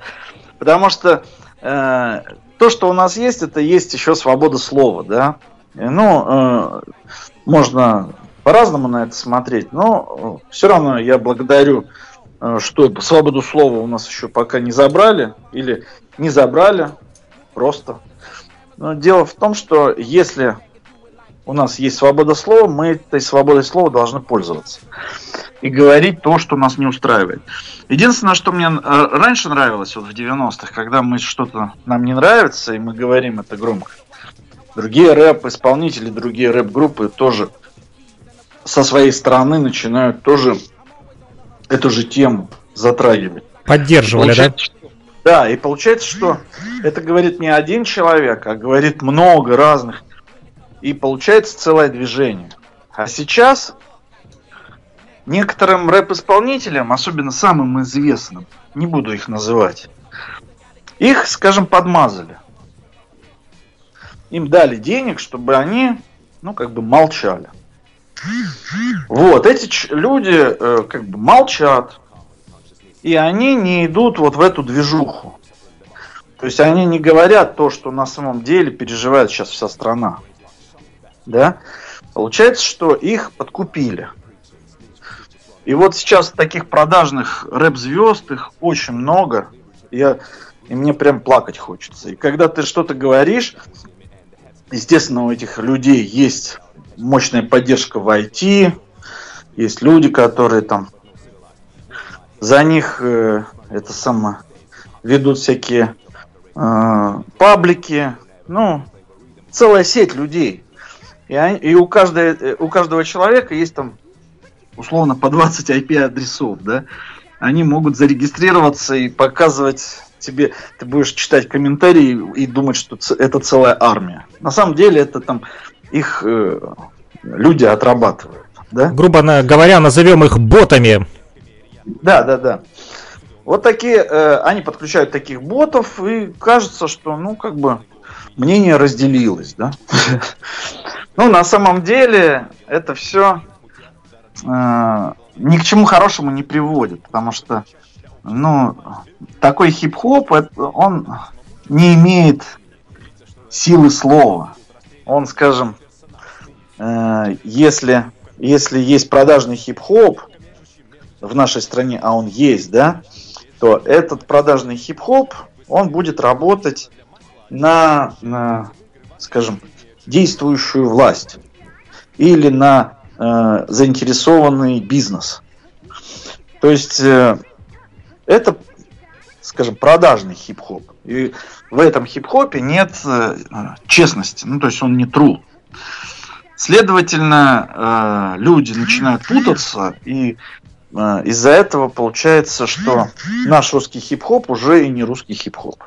Потому что э, то, что у нас есть, это есть еще свобода слова, да. Ну, э, можно по-разному на это смотреть, но э, все равно я благодарю, э, что свободу слова у нас еще пока не забрали, или не забрали, просто. Но дело в том, что если у нас есть свобода слова, мы этой свободой слова должны пользоваться. И говорить то, что нас не устраивает. Единственное, что мне э, раньше нравилось, вот в 90-х, когда мы что-то нам не нравится, и мы говорим это громко, другие рэп-исполнители, другие рэп-группы тоже со своей стороны начинают тоже эту же тему затрагивать. Поддерживали, да? Да, и получается, что это говорит не один человек, а говорит много разных. И получается целое движение. А сейчас некоторым рэп-исполнителям, особенно самым известным, не буду их называть, их, скажем, подмазали. Им дали денег, чтобы они, ну, как бы молчали. Вот, эти люди э, как бы молчат, и они не идут вот в эту движуху. То есть они не говорят то, что на самом деле переживает сейчас вся страна. Да? Получается, что их подкупили. И вот сейчас таких продажных рэп-звезд, их очень много. Я, и мне прям плакать хочется. И когда ты что-то говоришь, естественно, у этих людей есть мощная поддержка в IT, есть люди, которые там за них э, это само ведут всякие э, паблики, ну, целая сеть людей. И, они, и у, каждой, у каждого человека есть там условно по 20 IP-адресов, да, они могут зарегистрироваться и показывать тебе, ты будешь читать комментарии и думать, что это целая армия. На самом деле это там их э, люди отрабатывают. Да? Грубо говоря, назовем их ботами. Да, да, да. Вот такие, э, они подключают таких ботов, и кажется, что, ну, как бы, мнение разделилось, да. Ну, на самом деле, это все э, ни к чему хорошему не приводит, потому что, ну, такой хип-хоп, он не имеет силы слова. Он, скажем, э, если, если есть продажный хип-хоп в нашей стране, а он есть, да, то этот продажный хип-хоп, он будет работать на, на скажем, действующую власть или на э, заинтересованный бизнес. То есть э, это, скажем, продажный хип-хоп. И в этом хип-хопе нет э, честности, ну то есть он не true. Следовательно, э, люди начинают путаться и э, из-за этого получается, что наш русский хип-хоп уже и не русский хип-хоп.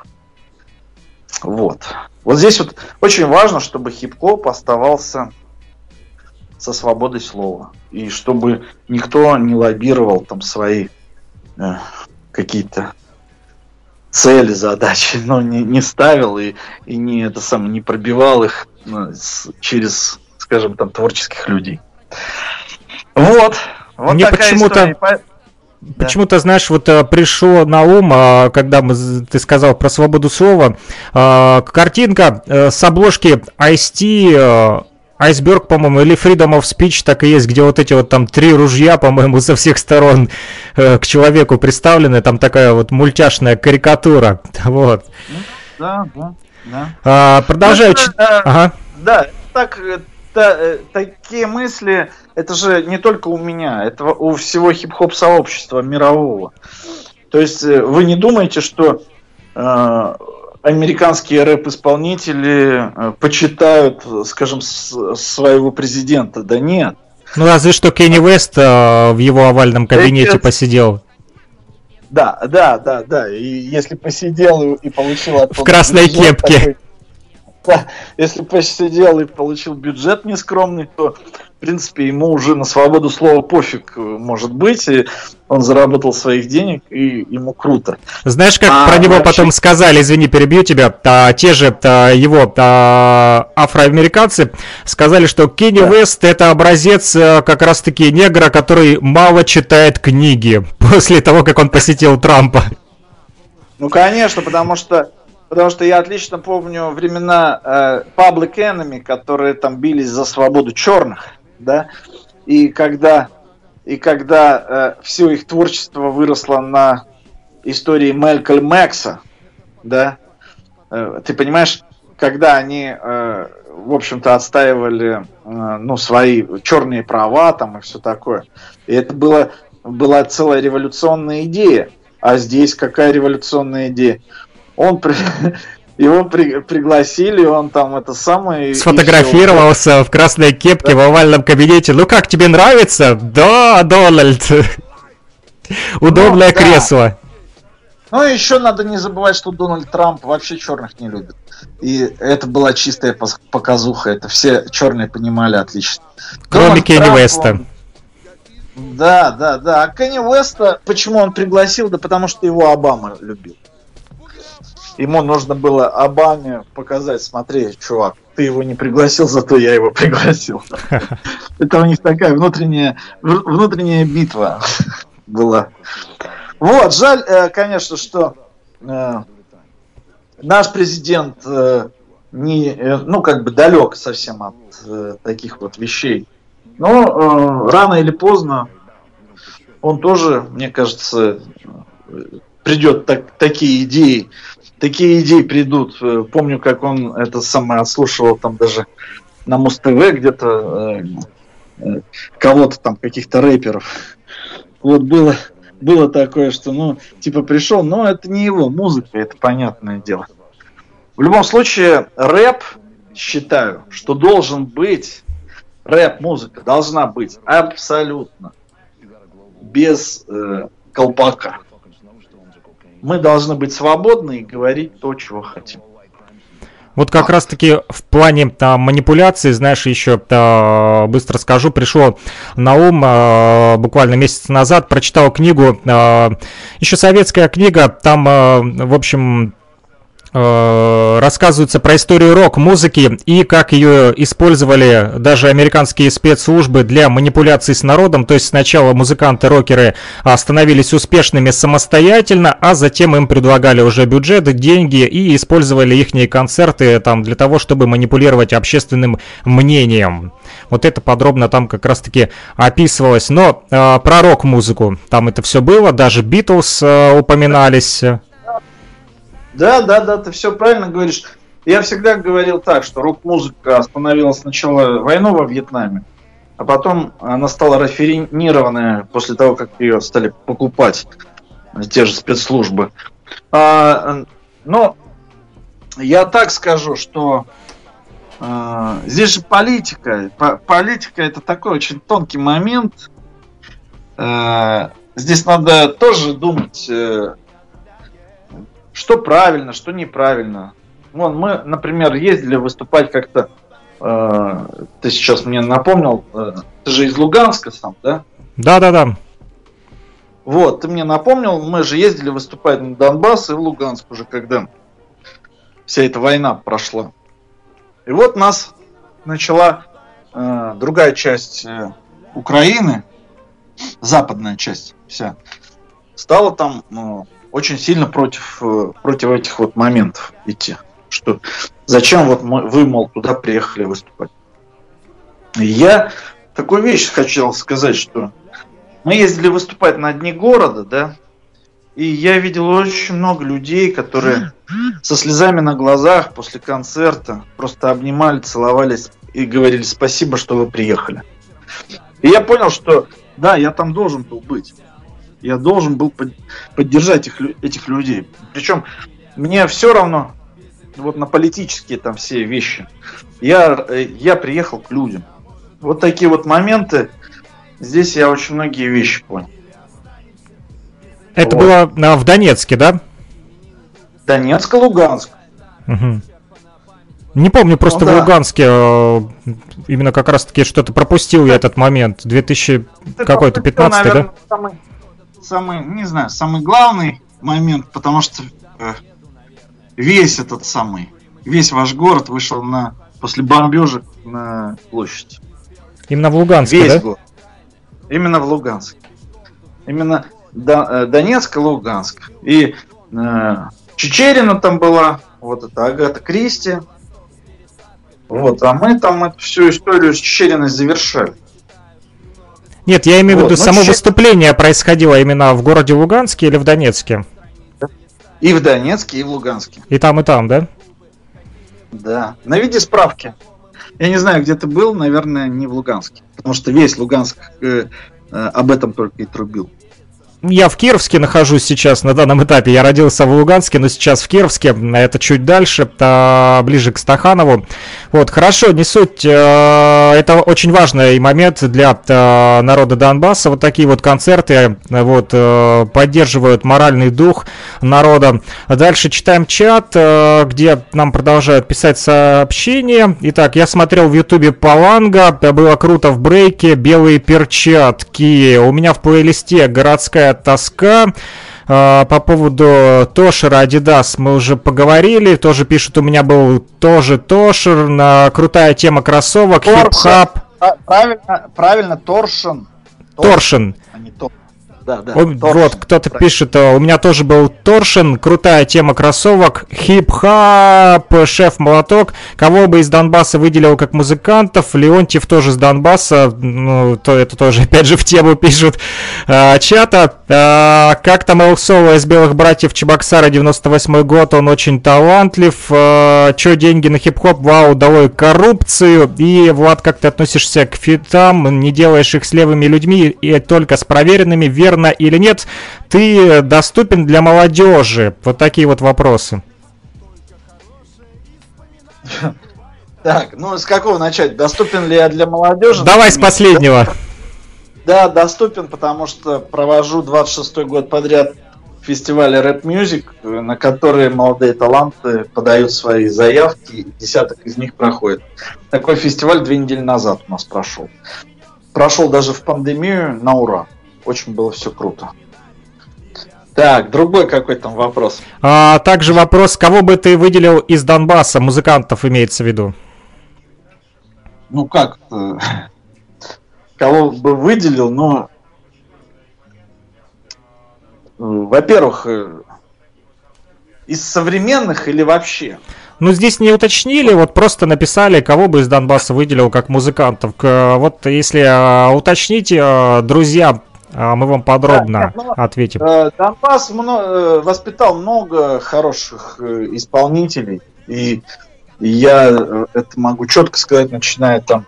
Вот. Вот здесь вот очень важно, чтобы хип-хоп оставался со свободой слова. И чтобы никто не лоббировал там свои э, какие-то цели, задачи, но не, не ставил и, и не, это самое, не пробивал их ну, с, через, скажем, там, творческих людей. Вот. Вот Мне почему-то Почему-то, знаешь, вот э, пришло на ум, а, когда мы, ты сказал про свободу слова, а, картинка э, с обложки Ice-T, Айсберг, по-моему, или Freedom of Speech так и есть, где вот эти вот там три ружья, по-моему, со всех сторон э, к человеку представлены, там такая вот мультяшная карикатура, вот. Да, да, да. А, продолжаю. Ну, это, ага. Да, так, та, такие мысли это же не только у меня, это у всего хип-хоп сообщества мирового. То есть э, вы не думаете, что э, американские рэп-исполнители э, почитают, скажем, с, своего президента? Да нет. Ну разве что Кенни Вест э, в его овальном кабинете это... посидел. Да, да, да, да. И если посидел и, и получил. В красной кепке. Такой, да, если посидел и получил бюджет нескромный, то в принципе, ему уже на свободу слова пофиг, э, может быть, и он заработал своих денег, и ему круто. Знаешь, как а, про него вообще... потом сказали, извини, перебью тебя, а, те же а, его а, афроамериканцы сказали, что Кенни да. Вест это образец а, как раз-таки негра, который мало читает книги после того, как он посетил Трампа. Ну, конечно, потому что Потому что я отлично помню времена э, Public Enemy, которые там бились за свободу черных да, и когда, и когда э, все их творчество выросло на истории Мэлькольм Мэкса, да, э, ты понимаешь, когда они, э, в общем-то, отстаивали, э, ну, свои черные права там и все такое, и это было, была целая революционная идея, а здесь какая революционная идея? Он его при, пригласили, он там это самое... Сфотографировался в красной кепке да. в овальном кабинете. Ну как, тебе нравится? Да, Дональд. Удобное ну, кресло. Ну, еще надо не забывать, что Дональд Трамп вообще черных не любит. И это была чистая показуха. Это все черные понимали отлично. Кроме Кенни Веста. Да, да, да. А Кенни Веста, почему он пригласил? Да потому что его Обама любил ему нужно было Обаме показать, смотри, чувак, ты его не пригласил, зато я его пригласил. Это у них такая внутренняя, внутренняя битва была. Вот, жаль, э, конечно, что э, наш президент э, не, ну, как бы далек совсем от таких вот вещей. Но рано или поздно он тоже, мне кажется, придет так, такие идеи. Такие идеи придут. Э, помню, как он это самое отслушивал там даже на Муз-ТВ где-то э, э, кого-то там, каких-то рэперов. Вот было, было такое, что, ну, типа пришел, но это не его музыка, это понятное дело. В любом случае, рэп, считаю, что должен быть, рэп-музыка должна быть абсолютно без э, колпака. Мы должны быть свободны и говорить то, чего хотим. Вот как раз-таки в плане там, манипуляции, знаешь, еще а, быстро скажу, пришло на ум а, буквально месяц назад, прочитал книгу, а, еще советская книга, там, а, в общем, Э, рассказывается про историю рок-музыки и как ее использовали даже американские спецслужбы для манипуляций с народом. То есть сначала музыканты-рокеры становились успешными самостоятельно, а затем им предлагали уже бюджеты, деньги и использовали их концерты там, для того, чтобы манипулировать общественным мнением. Вот это подробно там как раз-таки описывалось. Но э, про рок-музыку там это все было, даже Битлз э, упоминались. Да, да, да, ты все правильно говоришь. Я всегда говорил так, что рок-музыка остановила сначала войну во Вьетнаме, а потом она стала рафинированная после того, как ее стали покупать те же спецслужбы. А, но я так скажу, что а, здесь же политика. По политика это такой очень тонкий момент. А, здесь надо тоже думать э, что правильно, что неправильно. Вон, мы, например, ездили выступать как-то, э, ты сейчас мне напомнил, э, ты же из Луганска сам, да? Да, да, да. Вот, ты мне напомнил, мы же ездили выступать на Донбасс и в Луганск уже, когда вся эта война прошла. И вот нас начала э, другая часть э, Украины, западная часть вся, стала там э, очень сильно против, э, против этих вот моментов идти. Что зачем вот мы, вы, мол, туда приехали выступать? Я такую вещь хотел сказать, что мы ездили выступать на дне города, да, и я видел очень много людей, которые со слезами на глазах после концерта просто обнимали, целовались и говорили спасибо, что вы приехали. И я понял, что да, я там должен был быть. Я должен был поддержать их, этих людей. Причем мне все равно вот на политические там все вещи. Я, э, я приехал к людям. Вот такие вот моменты. Здесь я очень многие вещи понял. Это вот. было а, в Донецке, да? Донецк, Луганск. Угу. Не помню, просто ну, да. в Луганске э, именно как раз-таки что-то пропустил я этот момент. 2000 какой-то 15 да? Самый, самый, не знаю, самый главный момент, потому что э, весь этот самый, весь ваш город вышел на после бомбежек на площадь. Именно в Луганске, весь да? Город. Именно в Луганск. Именно э, Донецк и Луганск. И э, Чечерина там была, вот это Агата Кристи. Вот, а мы там эту всю историю с Чечериной завершали. Нет, я имею в виду, вот, само че... выступление происходило именно в городе Луганске или в Донецке? И в Донецке, и в Луганске. И там, и там, да? Да. На виде справки. Я не знаю, где ты был, наверное, не в Луганске. Потому что весь Луганск э, э, об этом только и трубил. Я в Кировске нахожусь сейчас на данном этапе. Я родился в Луганске, но сейчас в Кировске. Это чуть дальше, ближе к Стаханову. Вот, хорошо, не суть. Э, это очень важный момент для э, народа Донбасса. Вот такие вот концерты вот, э, поддерживают моральный дух народа. Дальше читаем чат, где нам продолжают писать сообщения. Итак, я смотрел в Ютубе Паланга. Было круто в брейке. Белые перчатки. У меня в плейлисте городская тоска. А, по поводу Тошера Adidas мы уже поговорили. Тоже пишут, у меня был тоже Тошер. На крутая тема кроссовок, хип-хап. Правильно, правильно, Торшен. Торшен. А да, да. О, Торшин. вот, кто-то пишет, у меня тоже был Торшин, крутая тема кроссовок, хип-хоп, шеф-молоток. Кого бы из Донбасса выделил как музыкантов? Леонтьев тоже с Донбасса, ну, то это тоже, опять же, в тему пишут э, чата. Э, как там Al Solo из Белых Братьев Чебоксара, 98 год, он очень талантлив. Че деньги на хип-хоп? Вау, долой коррупцию. И, Влад, как ты относишься к фитам? Не делаешь их с левыми людьми и только с проверенными, верно или нет? Ты доступен для молодежи? Вот такие вот вопросы. Так, ну с какого начать? Доступен ли я для молодежи? Давай с последнего. Да, доступен, потому что провожу 26-й год подряд фестиваль Рэп Music, на которые молодые таланты подают свои заявки, и десяток из них проходит. Такой фестиваль две недели назад у нас прошел. Прошел даже в пандемию на ура. Очень было все круто. Так, другой какой там вопрос. А, также вопрос, кого бы ты выделил из Донбасса, музыкантов имеется в виду? Ну как, э, кого бы выделил, но, во-первых, э, из современных или вообще? Ну, здесь не уточнили, вот просто написали, кого бы из Донбасса выделил как музыкантов. Вот если а, уточните, а, друзья, а, мы вам подробно Да, ну, ответим. Э, Донбасс мно- э, воспитал много хороших исполнителей, и я это могу четко сказать, начиная там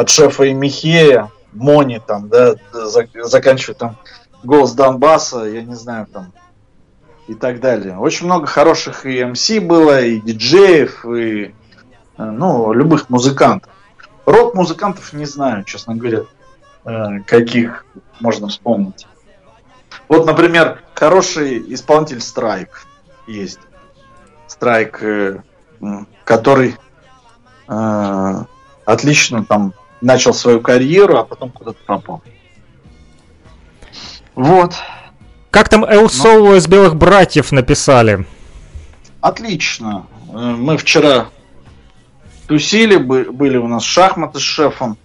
от шефа и Михея, Мони там, да, за- заканчивая там голос Донбасса, я не знаю там и так далее. Очень много хороших и МС было, и диджеев, и э, ну, любых музыкантов. Рок-музыкантов не знаю, честно говоря, э, каких можно вспомнить. Вот, например, хороший исполнитель Страйк есть. Страйк, э, который э, отлично там начал свою карьеру, а потом куда-то пропал. Вот. Как там Эл Соло из Белых Братьев написали? Отлично. Э, Мы вчера тусили, бы- были у нас шахматы с шефом.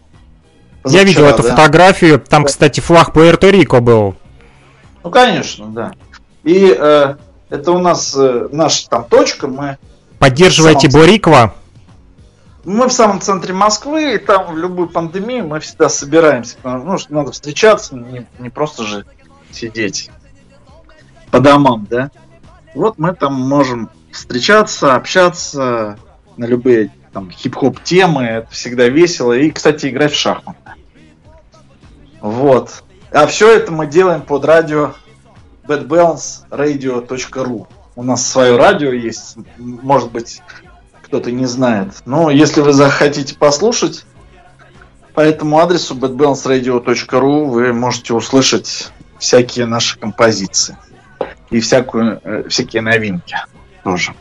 Я видел Позавчера, эту да. фотографию, там, кстати, флаг Пуэрто-Рико был. Ну, конечно, да. И э, это у нас э, наша там точка, мы Поддерживаете Самом- Борикова? Мы в самом центре Москвы, и там в любую пандемию мы всегда собираемся. потому что, Ну, надо встречаться, не, не просто же сидеть по домам, да. Вот мы там можем встречаться, общаться на любые там хип-хоп темы, это всегда весело. И, кстати, играть в шахматы. Вот. А все это мы делаем под радио badbalanceradio.ru. У нас свое радио есть, может быть, кто-то не знает. Но если вы захотите послушать, по этому адресу badbalanceradio.ru вы можете услышать всякие наши композиции и всякую, э, всякие новинки тоже.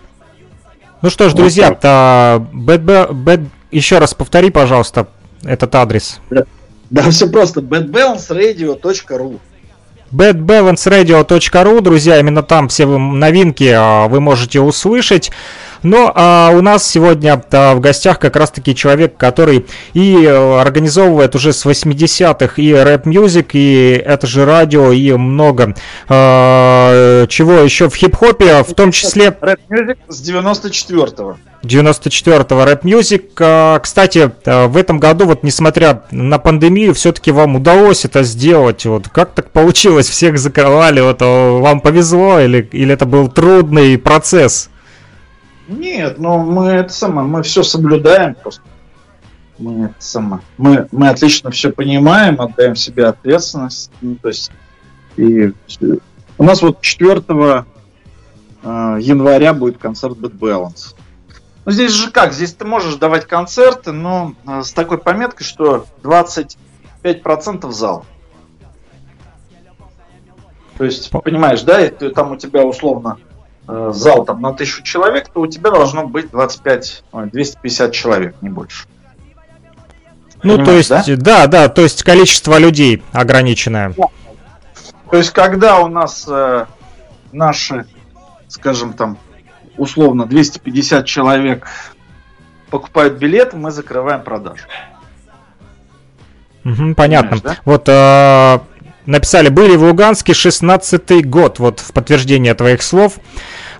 Ну что ж, Вот друзья, так. та, bad- bad- еще раз повтори, пожалуйста, этот адрес. Да, все просто. badbalanceradio.ru badbalanceradio.ru, друзья, именно там все вы- новинки а, вы можете услышать. Но а, у нас сегодня а, в гостях как раз-таки человек, который и э, организовывает уже с 80-х и Rap Music, и это же радио, и много а, чего еще в хип-хопе, в том числе Рэп Music с 94-го. 94-го рэп мьюзик. А, Кстати, а, в этом году, вот несмотря на пандемию, все-таки вам удалось это сделать. Вот как так получилось? Всех закрывали, вот а, вам повезло или, или это был трудный процесс? Нет, ну мы это самое, мы все соблюдаем просто. Мы это самое, мы, мы отлично все понимаем, отдаем себе ответственность. Ну, то есть, и у нас вот 4 э, января будет концерт Bad Balance. Ну, здесь же как, здесь ты можешь давать концерты, но э, с такой пометкой, что 25% зал. То есть, По- понимаешь, да, если там у тебя условно зал там на тысячу человек, то у тебя должно быть 25, ой, 250 человек, не больше. Ну, то Понимаешь, есть, да? да, то есть количество людей ограниченное. То есть, когда у нас э, наши, скажем там, условно 250 человек покупают билеты, мы закрываем продажу. Мгм, понятно. Понимаешь, Вот а, написали, были в Луганске 16-й год, вот в подтверждение твоих слов.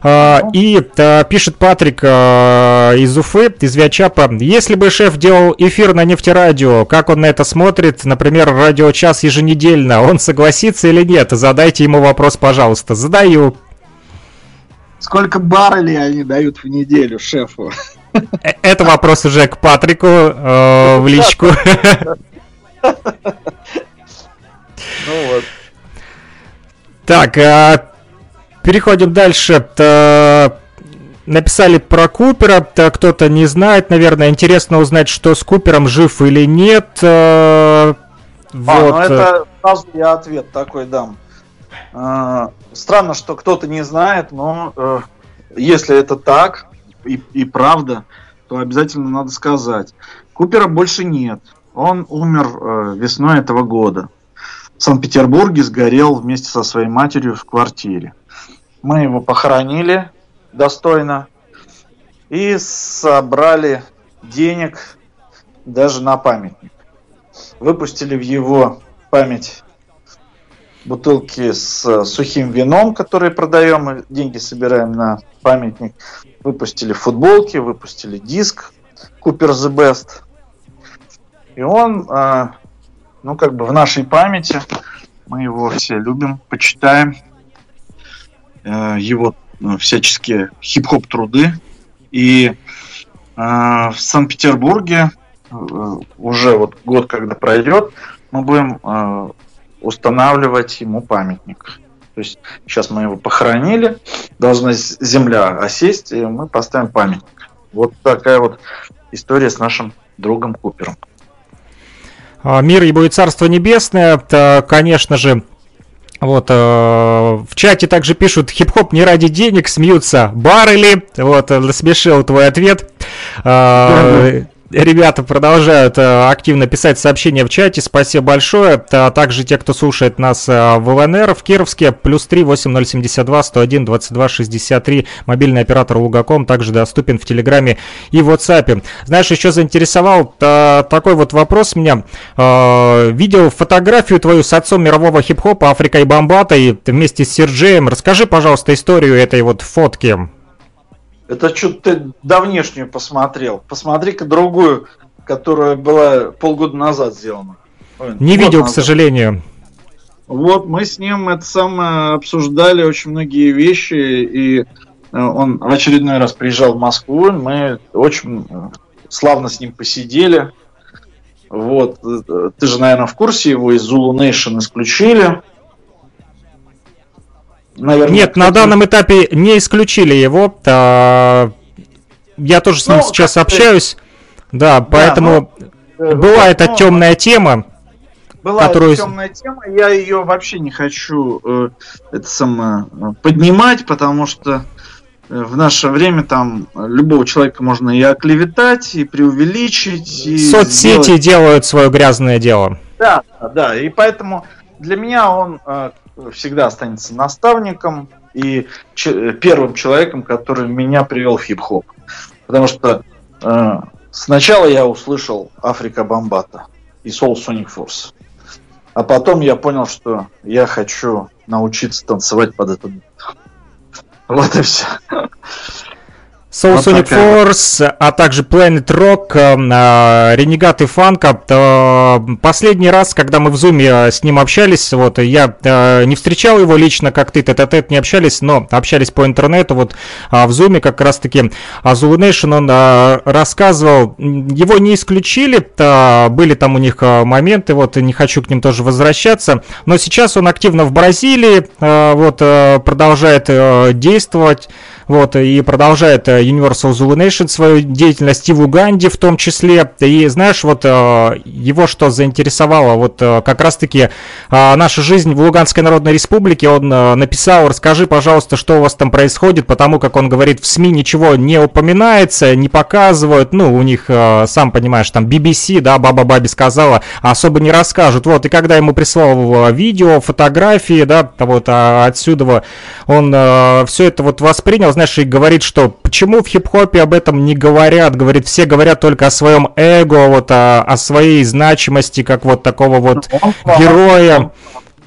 А, и а, пишет Патрик а, из Уфы, из Виачапа, если бы шеф делал эфир на нефтерадио, как он на это смотрит, например, радиочас еженедельно, он согласится или нет? Задайте ему вопрос, пожалуйста. Задаю. Сколько баррелей они дают в неделю шефу? Э, это вопрос уже к Патрику э, в личку. Так, а, переходим дальше. Написали про Купера, кто-то не знает, наверное, интересно узнать, что с Купером жив или нет. А, ну вот. ну это сразу я ответ такой дам. А, странно, что кто-то не знает, но э, если это так и, и правда, то обязательно надо сказать. Купера больше нет. Он умер э, весной этого года. Санкт-Петербурге сгорел вместе со своей матерью в квартире. Мы его похоронили достойно и собрали денег даже на памятник. Выпустили в его память бутылки с сухим вином, которые продаем, и деньги собираем на памятник. Выпустили футболки, выпустили диск Cooper the Best. И он, э, ну, как бы в нашей памяти, мы его все любим, почитаем, э, его ну, всяческие хип-хоп труды. И э, в Санкт-Петербурге э, уже вот год, когда пройдет, мы будем э, устанавливать ему памятник. То есть сейчас мы его похоронили, должна земля осесть, и мы поставим памятник. Вот такая вот история с нашим другом Купером. А, мир ему и Царство Небесное, это, конечно же, вот, э, в чате также пишут, хип-хоп не ради денег, смеются баррели. Вот, насмешил твой ответ. Э, Ребята продолжают э, активно писать сообщения в чате. Спасибо большое. А также те, кто слушает нас э, в ЛНР в Кировске. Плюс 3 8072 101 22 63. Мобильный оператор Лугаком также доступен в Телеграме и WhatsApp. Знаешь, еще заинтересовал э, такой вот вопрос меня. Видел фотографию твою с отцом мирового хип-хопа Африка и Бомбата и вместе с Серджеем. Расскажи, пожалуйста, историю этой вот фотки. Это что ты давнешнюю посмотрел. Посмотри-ка другую, которая была полгода назад сделана. Не видел, назад. к сожалению. Вот мы с ним это самое обсуждали очень многие вещи, и э, он в очередной раз приезжал в Москву, мы очень э, славно с ним посидели. Вот, э, ты же, наверное, в курсе, его из Zulu Nation исключили наверное... Нет, на данном этапе не исключили его. А, я тоже с ним ну, сейчас общаюсь. Да, поэтому да, но, была эта но, темная тема. Была которую... эта темная тема, я ее вообще не хочу э, это самое, поднимать, потому что э, в наше время там любого человека можно и оклеветать, и преувеличить. И Соцсети сделать... делают свое грязное дело. Да, да, и поэтому для меня он э, всегда останется наставником и первым человеком, который меня привел в хип-хоп. Потому что э, сначала я услышал Африка Бомбата и Soul Sonic Force. А потом я понял, что я хочу научиться танцевать под этот. Вот и все. Soul вот Sonic такая. Force, а также Planet Rock, э, Ренегат и Фанка. Э, последний раз, когда мы в Зуме э, с ним общались, вот я не встречал его лично, как ты, тет тет не общались, но общались по интернету, вот в Зуме как раз-таки Zulu Nation он рассказывал, его не исключили, были там у них моменты, вот не хочу к ним тоже возвращаться, но сейчас он активно в Бразилии, вот продолжает действовать, вот, и продолжает э, Universal Zulu Nation свою деятельность и в Уганде в том числе. И знаешь, вот э, его что заинтересовало, вот э, как раз-таки наша жизнь в Луганской Народной Республике, он написал, расскажи, пожалуйста, что у вас там происходит, потому как он говорит, в СМИ ничего не упоминается, не показывают, ну, у них, сам понимаешь, там BBC, да, Баба Баби сказала, особо не расскажут, вот, и когда ему прислал видео, фотографии, да, вот, а отсюда он все это вот воспринял, знаешь, и говорит, что почему в хип-хопе об этом не говорят, говорит, все говорят только о своем эго, вот о, о своей значимости, как вот такого вот ну, героя.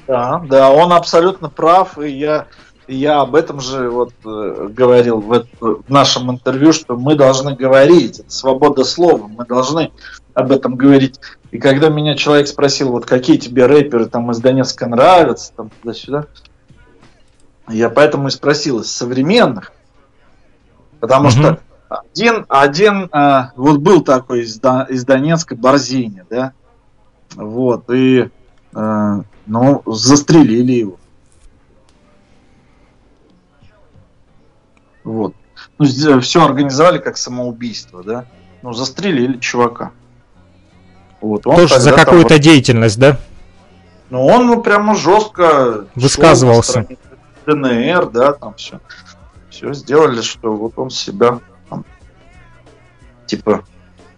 Да, да, он абсолютно прав, и я, я об этом же вот э, говорил в, в нашем интервью, что мы должны говорить, это свобода слова, мы должны об этом говорить. И когда меня человек спросил, вот какие тебе рэперы там из Донецка нравятся, там туда-сюда, я поэтому и спросил из современных, потому mm-hmm. что один, один э, вот был такой из, из Донецка Борзиня, да, вот, и э, ну, застрелили его. Вот. Ну, все организовали как самоубийство, да? Ну, застрелили чувака. Вот, он Тоже за какую-то вот... деятельность, да? Ну, он ну, прямо жестко высказывался. ДНР, да, там все. Все сделали, что вот он себя там, типа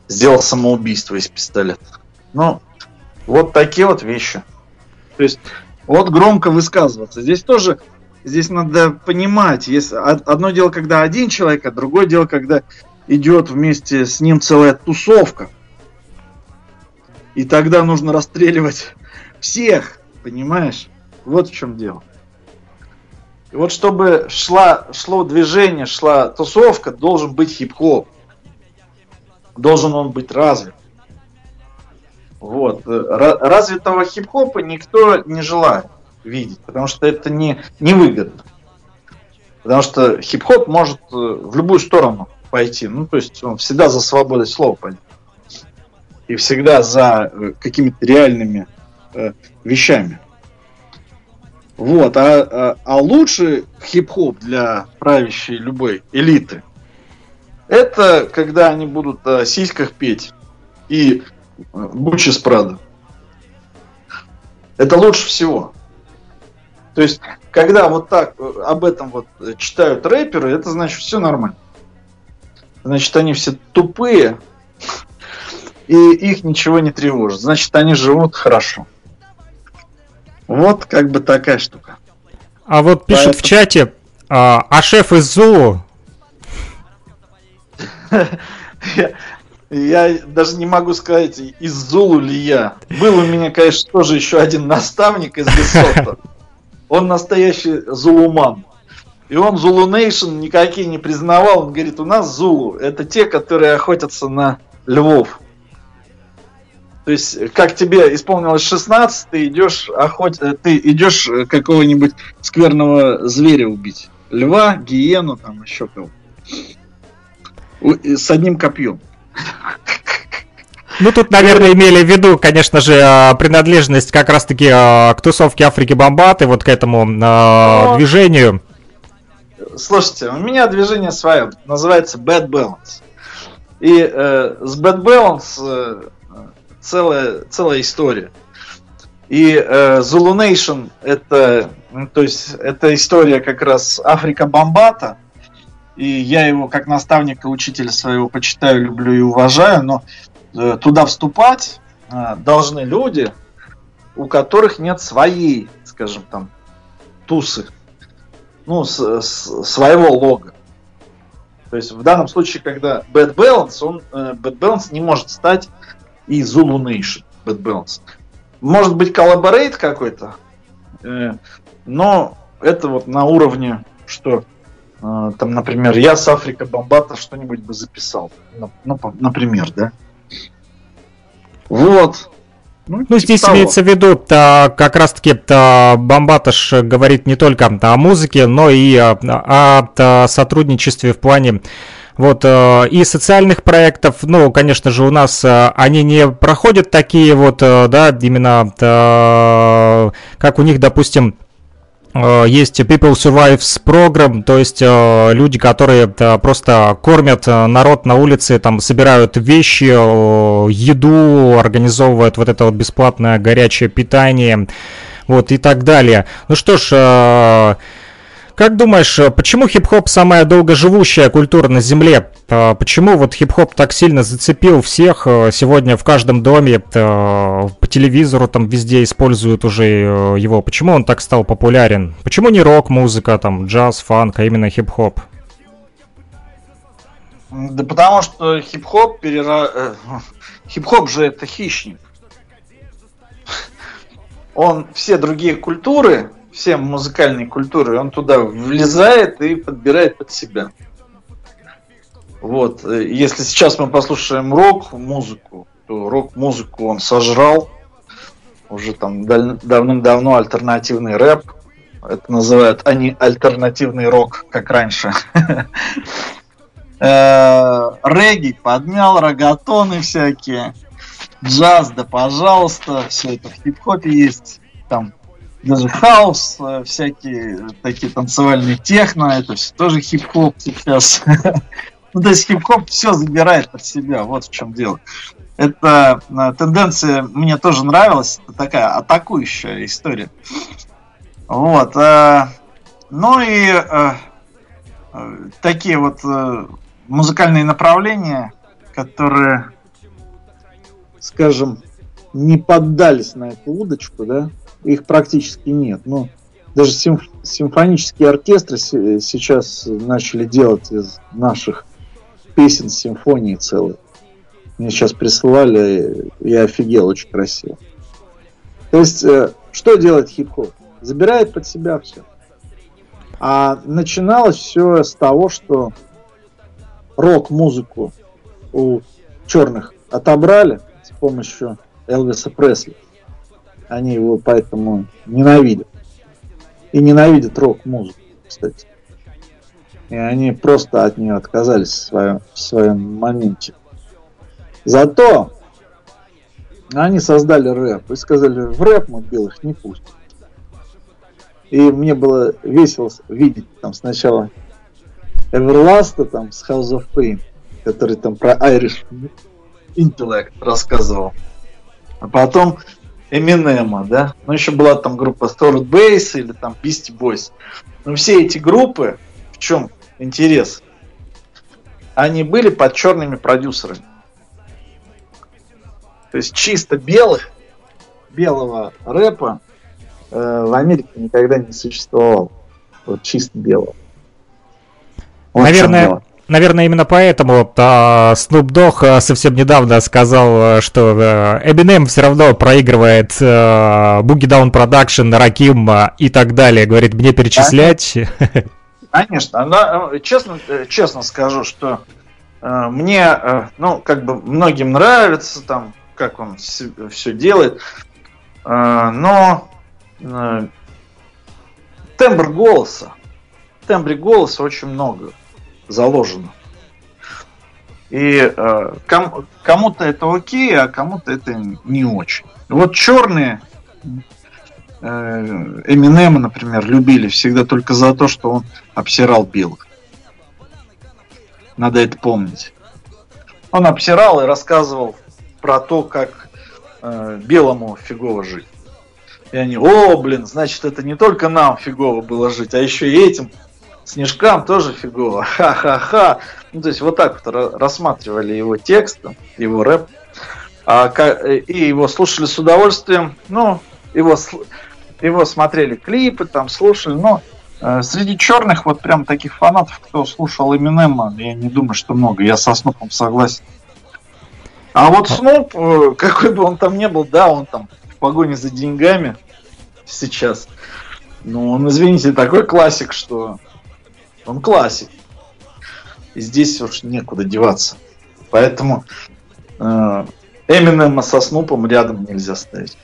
сделал самоубийство из пистолета. Ну, вот такие вот вещи. То есть вот громко высказываться. Здесь тоже, здесь надо понимать, есть одно дело, когда один человек, а другое дело, когда идет вместе с ним целая тусовка. И тогда нужно расстреливать всех, понимаешь? Вот в чем дело. И вот чтобы шла, шло движение, шла тусовка, должен быть хип-хоп. Должен он быть развит. Вот. Развитого хип-хопа никто не желает видеть, потому что это не, не выгодно. Потому что хип-хоп может э, в любую сторону пойти. Ну, то есть он всегда за свободой слова пойдет. И всегда за э, какими-то реальными э, вещами. Вот, а, а, а лучший хип-хоп для правящей любой элиты это когда они будут о сиськах петь и Гуччи с Прада. Это лучше всего. То есть, когда вот так э, об этом вот читают рэперы, это значит все нормально. Значит, они все тупые, и их ничего не тревожит. Значит, они живут хорошо. Вот как бы такая штука. А вот пишут Поэтому... в чате, а, а шеф из Зулу Я даже не могу сказать, из Зулу ли я. Был у меня, конечно, тоже еще один наставник из Лесота. Он настоящий зулуман. И он Зулу Нейшн никакие не признавал. Он говорит, у нас Зулу это те, которые охотятся на львов. То есть, как тебе исполнилось 16, ты идешь охот... ты идешь какого-нибудь скверного зверя убить. Льва, гиену, там еще кого. С одним копьем. Ну, тут, наверное, имели в виду, конечно же, а, принадлежность как раз-таки а, к тусовке Африки Бомбаты, вот к этому э, движению. Слушайте, у меня движение свое, называется Bad Balance. И э, с Bad Balance э, целая, целая история. И э, Zulu Nation это, то есть, это история как раз Африка Бомбата, и я его как наставника, учителя своего почитаю, люблю и уважаю, но э, туда вступать э, должны люди, у которых нет своей, скажем там, тусы, ну, с, с, своего лога. То есть в данном случае, когда Bad Balance, он, э, Bad Balance не может стать и Zulu Nation Bad Balance. Может быть collaborate какой-то, э, но это вот на уровне, что а, там, например, я с Afrika Bambaataa что-нибудь бы записал. Ну, например, да. Вот. Ну, ну здесь того. имеется в виду, то, как раз-таки то, Бомбаташ говорит не только о музыке, но и о, о, о сотрудничестве в плане вот, э, и социальных проектов, ну, конечно же, у нас э, они не проходят такие вот, э, да, именно, как у них, допустим, есть People Survives Program, то есть люди, которые просто кормят народ на улице, там собирают вещи, еду, организовывают вот это вот бесплатное горячее питание, вот и так далее. Ну что ж, как думаешь, э, почему хип-хоп самая долгоживущая культура на Земле? А почему вот хип-хоп так сильно зацепил всех? Э, сегодня в каждом доме, э, по телевизору там везде используют уже его. Почему он так стал популярен? Почему не рок-музыка, там, джаз, фанк, а именно хип-хоп? Да потому что хип-хоп перера... хип-хоп же это хищник. он все другие культуры, все музыкальные культуры, он туда влезает и подбирает под себя. Вот, э, если сейчас мы послушаем рок-музыку, то рок-музыку он сожрал. Уже там давным-давно альтернативный рэп. Это называют они альтернативный рок, как раньше. Э, регги подмял, рогатоны всякие. Джаз, да пожалуйста, все это в хип-хопе есть. Там даже хаос, э, всякие такие танцевальные техно, это все тоже хип-хоп сейчас. Ну, то есть хип-хоп все забирает под себя, вот в чем дело. Эта э, тенденция мне тоже нравилась, это такая атакующая история. Вот. Э, ну и такие вот музыкальные направления, которые, скажем, не поддались на эту удочку, да, их практически нет. Ну, даже симф симфонические оркестры сейчас начали делать из наших песен симфонии целые. Мне сейчас присылали, я офигел, очень красиво. То есть, э, что делает хип-хоп? Забирает под себя все. А начиналось все с того, что рок-музыку у черных отобрали с помощью Элвиса Пресли. Они его поэтому ненавидят. И ненавидят рок-музыку, кстати. И они просто от нее отказались в своем, в своем моменте. Зато они создали рэп и сказали, в рэп мы белых не пустим. И мне было весело видеть там сначала Эверласта там с House of Pain, который там про Irish Intellect рассказывал. А потом Эминема, да? Ну, еще была там группа Stored Base или там Beastie Boys. Но все эти группы, в чем интерес? Они были под черными продюсерами. То есть чисто белых, белого рэпа э, в Америке никогда не существовало. Вот чисто белого. Вот наверное, наверное, именно поэтому а, Snoop Dogg а, совсем недавно сказал, а, что а, Eminem все равно проигрывает а, Boogie Down Production, Раким и так далее. Говорит, мне перечислять. Конечно, но, честно, честно скажу, что э, мне, э, ну, как бы многим нравится там, как он все делает, э, но э, тембр голоса, тембре голоса очень много заложено. И э, ком, кому-то это окей, а кому-то это не очень. Вот черные э, Эминема, например, любили всегда только за то, что он обсирал белых. Надо это помнить. Он обсирал и рассказывал про то, как э, белому фигово жить. И они, о, блин, значит, это не только нам фигово было жить, а еще и этим Снежкам тоже фигово. Ха-ха-ха. Ну, то есть вот так вот рассматривали его текст, его рэп. А, и его слушали с удовольствием. Ну, его, его смотрели клипы, там слушали. Но э, среди черных вот прям таких фанатов, кто слушал Эминема, я не думаю, что много. Я со Снупом согласен. А вот Снуп, э, какой бы он там ни был, да, он там в погоне за деньгами сейчас. Ну, он, извините, такой классик, что он классик. И здесь уж некуда деваться. Поэтому э, Эминема со Снупом рядом нельзя ставить.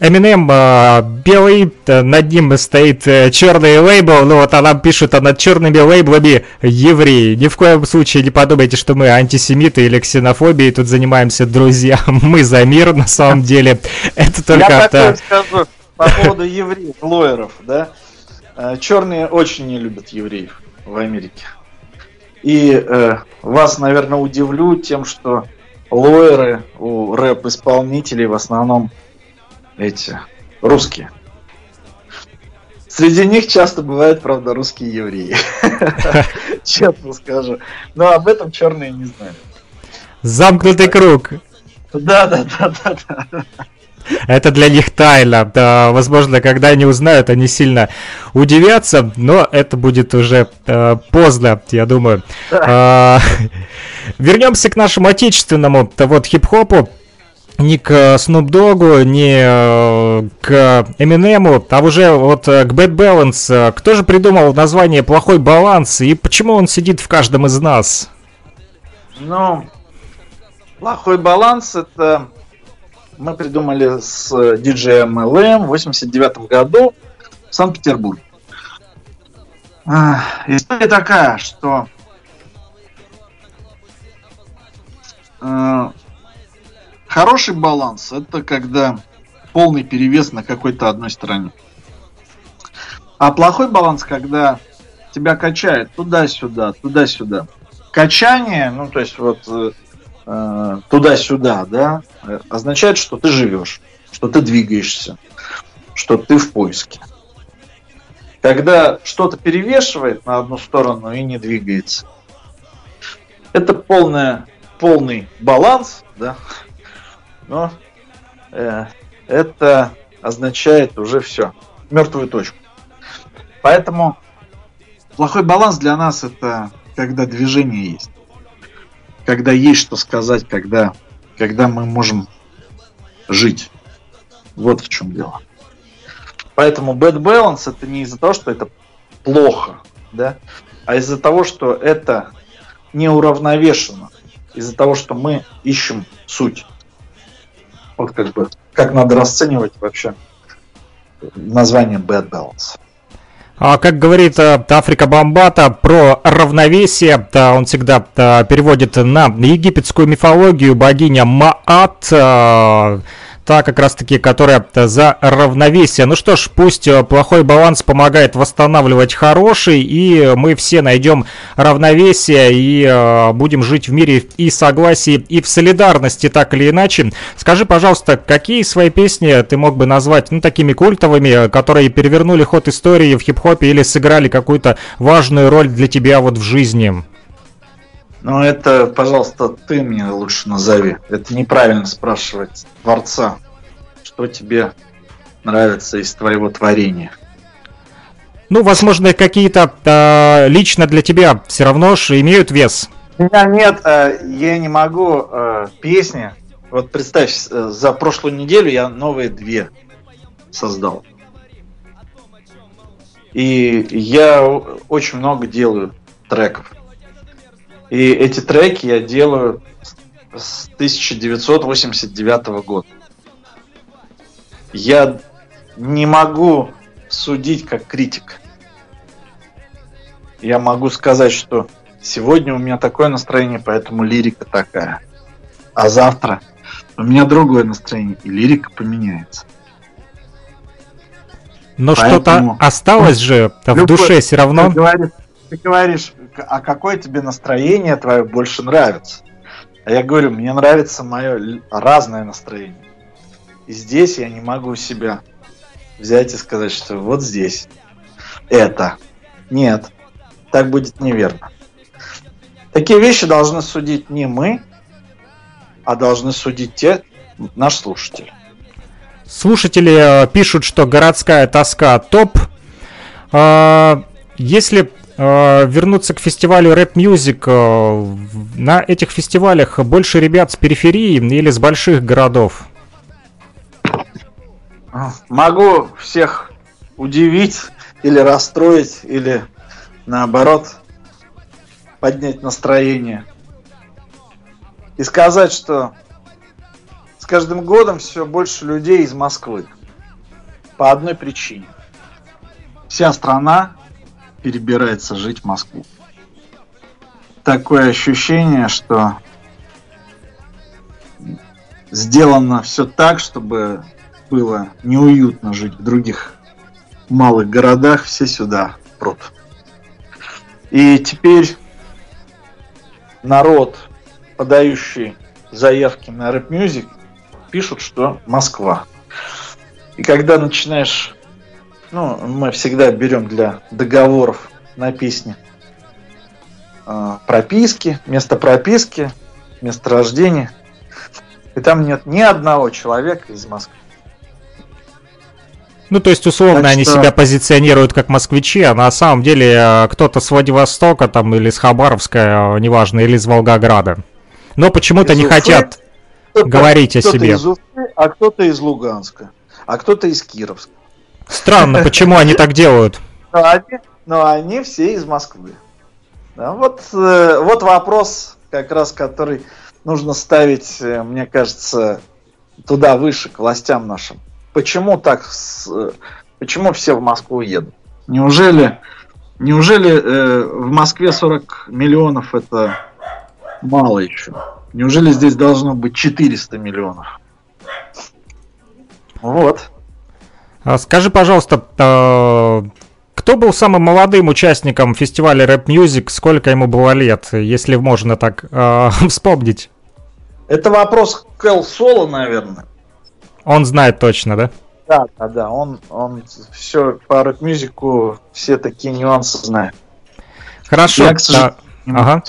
Eminem э, белый, э, над ним стоит э, черный лейбл, ну вот она пишет, а над черными лейблами евреи. Ни в коем случае не подумайте, что мы антисемиты или ксенофобией тут занимаемся, друзья. Мы за мир, на самом деле. Это только... Я такое скажу по поводу евреев, лоеров, да? Э, черные очень не любят евреев в Америке. И э, вас, наверное, удивлю тем, что лоеры у рэп-исполнителей в основном эти русские. Среди них часто бывают, правда, русские евреи. Честно скажу. Но об этом черные не знают. Замкнутый круг. Да, да, да, да, да. Это для них тайна. Да, возможно, когда они узнают, они сильно удивятся, но это будет уже э, поздно, я думаю. Э, вернемся к нашему отечественному вот хип-хопу. ни к Snoop Dogg, ни э, к Eminem, а уже вот э, к Bad Balance. Кто же придумал название «Плохой баланс» и почему он сидит в каждом из нас? Ну, плохой баланс это мы придумали с DJ MLM в 89 году в Санкт-Петербурге. История такая, что э, хороший баланс это когда полный перевес на какой-то одной стороне. А плохой баланс, когда тебя качает туда-сюда, туда-сюда. Качание, ну то есть вот э, э туда-сюда, да, означает, что ты живешь, что ты двигаешься, что ты в поиске. Когда что-то перевешивает на одну сторону и не двигается, это полная, полный баланс, да, но э, это означает уже все, мертвую точку. Поэтому плохой баланс для нас это когда движение есть. Когда есть что сказать, когда, когда мы можем жить. Вот в чем дело. Поэтому bad balance это не из-за того, что это плохо, да, а из-за того, что это неуравновешено, из-за того, что мы ищем суть. Вот как бы, как надо расценивать вообще название bad balance. А, как говорит э, Африка Бомбата про равновесие, он всегда переводит на египетскую мифологию. Богиня Маат, э, та как раз-таки, которая за равновесие. Ну что ж, пусть э, плохой баланс помогает восстанавливать хороший, и мы все найдем равновесие и э, будем жить в мире и согласии, и в солидарности, так или иначе. Скажи, пожалуйста, какие свои песни ты мог бы назвать, ну, такими культовыми, которые перевернули ход истории в хип-хопе или сыграли какую-то важную роль для тебя вот в жизни? Ну, это, пожалуйста, ты мне лучше назови. Это неправильно спрашивать творца, что тебе нравится из твоего творения. Ну, возможно, какие-то э, лично для тебя все равно же имеют вес. У меня нет, э, я не могу э, песни. Вот представь, э, за прошлую неделю я новые две создал. И я очень много делаю треков. И эти треки я делаю с 1989 года. Я не могу судить как критик. Я могу сказать, что сегодня у меня такое настроение, поэтому лирика такая. А завтра у меня другое настроение, и лирика поменяется. Но Поэтому... что-то осталось же в Любой... душе все равно. Ты говоришь, ты говоришь, а какое тебе настроение твое больше нравится? А я говорю, мне нравится мое разное настроение. И здесь я не могу себя взять и сказать, что вот здесь это. Нет, так будет неверно. Такие вещи должны судить не мы, а должны судить те, наш слушатель. Слушатели э, пишут, что городская тоска топ. А, если вернуться к фестивалю Рэп Music. Э, на этих фестивалях больше ребят с периферии или с больших городов? Могу всех удивить или расстроить, или наоборот поднять настроение. И сказать, что с каждым годом все больше людей из Москвы. По одной причине. Вся страна перебирается жить в Москву. Такое ощущение, что сделано все так, чтобы было неуютно жить в других малых городах, все сюда прут. И теперь народ, подающий заявки на рэп-мюзик, пишут, что Москва. И когда начинаешь ну, мы всегда берем для договоров на песне э, прописки, место прописки, место рождения. И там нет ни одного человека из Москвы. Ну, то есть, условно, так они что... себя позиционируют как москвичи, а на самом деле э, кто-то с Владивостока там или с Хабаровска, э, неважно, или из Волгограда. Но почему-то не хотят говорить о кто-то себе. из Уфы, а кто-то из Луганска, а кто-то из Кировска. Странно, почему они так делают? Но они, но они все из Москвы. Да, вот, э, вот вопрос, как раз который нужно ставить, э, мне кажется, туда выше, к властям нашим. Почему так, э, почему все в Москву едут? Неужели, неужели э, в Москве 40 миллионов это мало еще? Неужели здесь должно быть 400 миллионов? Вот. А Скажи, пожалуйста, э, кто был самым молодым участником фестиваля Рэп Music? Сколько ему было лет, если можно так э, вспомнить? Это вопрос к Al Solo, наверное. Он знает точно, да? Да, да, да. Он, он все по Rap Music у, все такие нюансы знает. Хорошо. Я, к сожалению, да. Ага.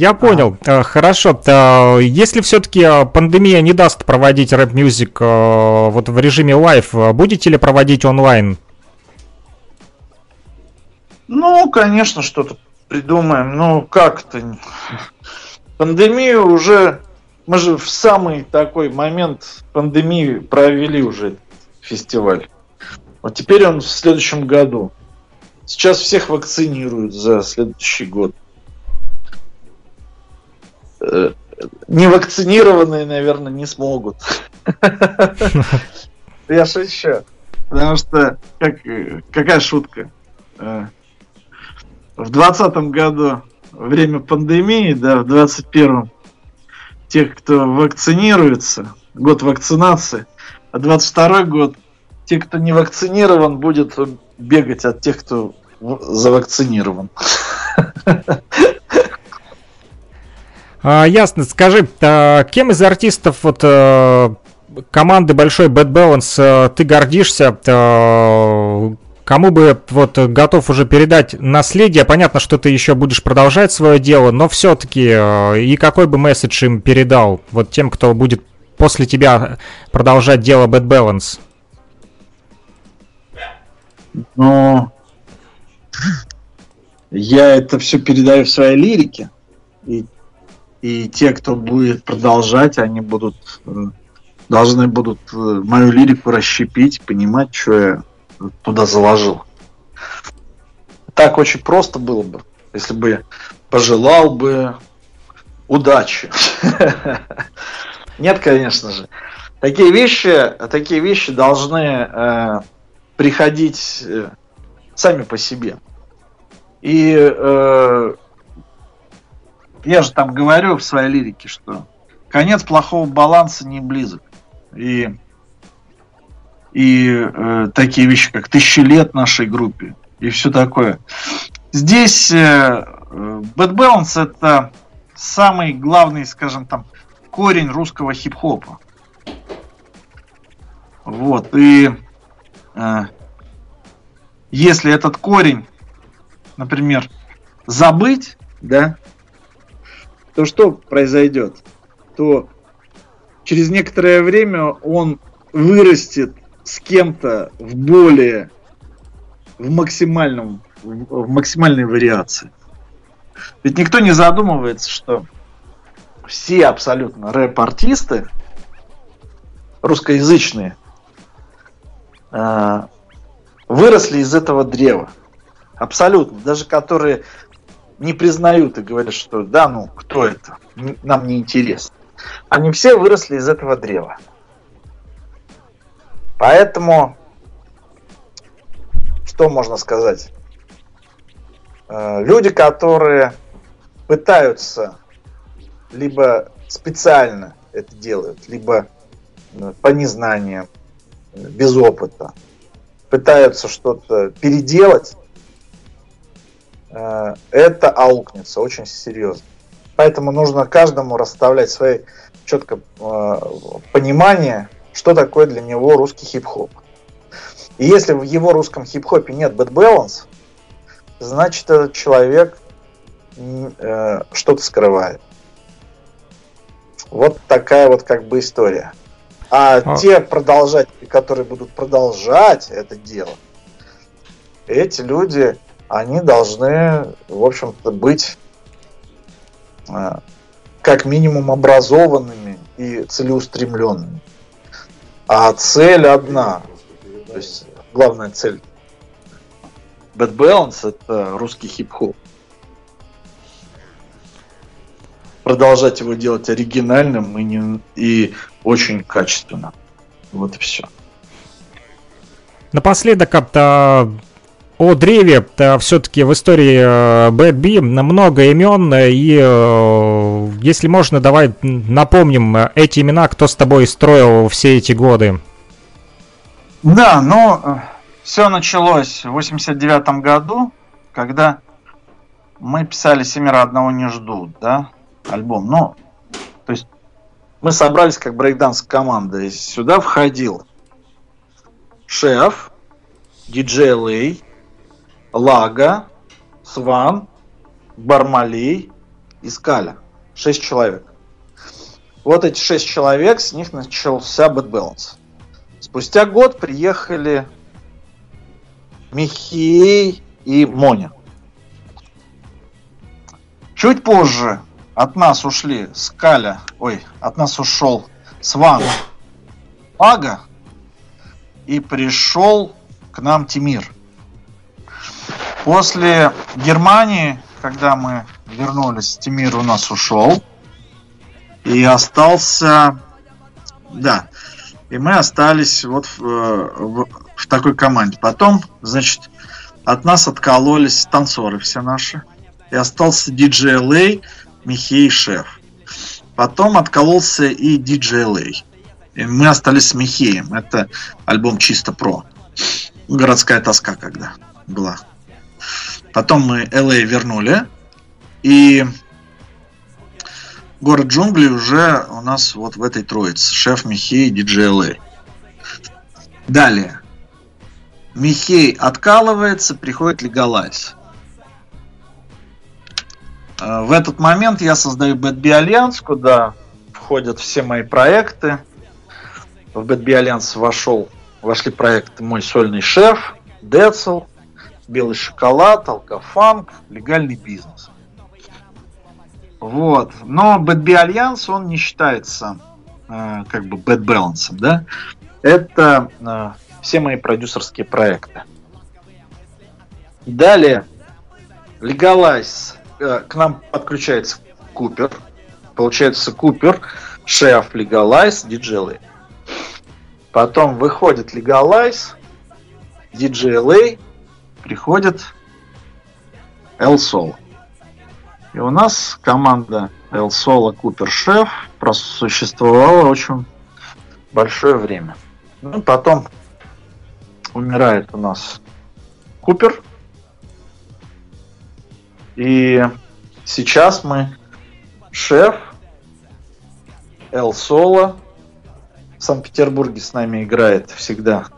Я понял. Э, Хорошо. Э, Если все-таки пандемия не даст проводить Rap Music э, вот в режиме live, э, будете ли проводить онлайн? Ну, конечно, что-то придумаем. Ну, как-то. Пандемию уже... Мы же в самый такой момент пандемии провели уже фестиваль. Вот теперь он в следующем году. Сейчас всех вакцинируют за следующий год. Невакцинированные, наверное, не смогут. Я шучу. Потому что, как, какая шутка? Э, В двадцатом году время пандемии, да, в двадцать первом тех, кто вакцинируется, год вакцинации, а 22 год те, кто не вакцинирован, будет бегать от тех, кто завакцинирован. А, ясно. Скажи, а, кем из артистов вот э, команды большой Bad Balance э, ты гордишься? Э, Кому бы вот готов уже передать наследие? Понятно, что ты еще будешь продолжать свое дело, но все-таки и какой бы месседж им передал вот тем, кто будет после тебя продолжать дело Bad Balance? Но я это все передаю в своей лирике. И, и те, кто будет продолжать, они будут э, должны будут э, мою лирику расщепить, понимать, что я туда заложил. Так очень просто было бы, если бы пожелал бы удачи. Нет, конечно же. Такие вещи, такие вещи должны э, приходить э, сами по себе. И э, я же там говорю в своей лирике, что конец плохого баланса не близок. И, и э, такие вещи, как тысячи лет нашей группе и все такое. Здесь э, Bad Balance это самый главный, скажем там, корень русского хип-хопа. Вот, и э, если этот корень, например, забыть, да, то что произойдет? То через некоторое время он вырастет с кем-то в более, в максимальном, в максимальной вариации. Ведь никто не задумывается, что все абсолютно рэп-артисты русскоязычные э, выросли из этого древа. Абсолютно. Даже которые не признают и говорят, что да, ну, кто это? Нам не интересно. Они все выросли из этого древа. Поэтому, что можно сказать? Э, Люди, которые пытаются либо специально это делают, либо э, по незнаниям, э, без опыта, пытаются что-то переделать, это аукнется очень серьезно. Поэтому нужно каждому расставлять свои четко э, понимание, что такое для него русский хип-хоп. И если в его русском хип-хопе нет bad balance, значит этот человек э, что-то скрывает. Вот такая вот как бы история. А, А- те продолжатели, которые будут продолжать это дело, эти люди, они должны, в общем-то, быть э, как минимум образованными и целеустремленными. А цель одна. То есть главная цель Bad Balance это русский хип-хоп. Продолжать его делать оригинальным и, не, и очень качественно. Вот и все. Напоследок, а, о древе все-таки в истории э, Bee много имен, и э, если можно, давай напомним эти имена, кто с тобой строил все эти годы. Да, ну, все началось в 89 году, когда мы писали «Семеро одного не ждут», да, альбом. Ну, то есть мы собрались как брейкданс команда, и сюда входил шеф, диджей Лей, Лага, Сван, Бармалей и Скаля. Шесть человек. Вот эти шесть человек, с них начался Bad Balance. Спустя год приехали Михей и Моня. Чуть позже от нас ушли Скаля, ой, от нас ушел Сван, Ага, и пришел к нам Тимир. После Германии, когда мы вернулись, Тимир у нас ушел. И остался... Да. И мы остались вот в, в, в такой команде. Потом, значит, от нас откололись танцоры все наши. И остался диджей Лей, Михей Шеф. Потом откололся и диджей Лей. И мы остались с Михеем. Это альбом чисто про. Городская тоска когда была. Потом мы LA вернули. И город джунглей уже у нас вот в этой троице. Шеф Михей, диджей LA. Далее. Михей откалывается, приходит Лигалайз. Э, в этот момент я создаю Bad B. Альянс, куда входят все мои проекты. В Bad B. Альянс вошел, вошли проекты «Мой сольный шеф», «Децл», белый шоколад, алкофанк, легальный бизнес. Вот. Но Bad B. Альянс, он не считается э, как бы Bad Balance, да? Это э, все мои продюсерские проекты. Далее, Legalize. Э, к нам подключается Купер. Получается Купер, шеф Legalize, диджей Потом выходит Legalize, DJ приходит El Sol. И у нас команда El Solo Cooper Chef просуществовала очень большое время. Ну, потом умирает у нас Купер. И сейчас мы шеф El Solo. В Санкт-Петербурге с нами играет всегда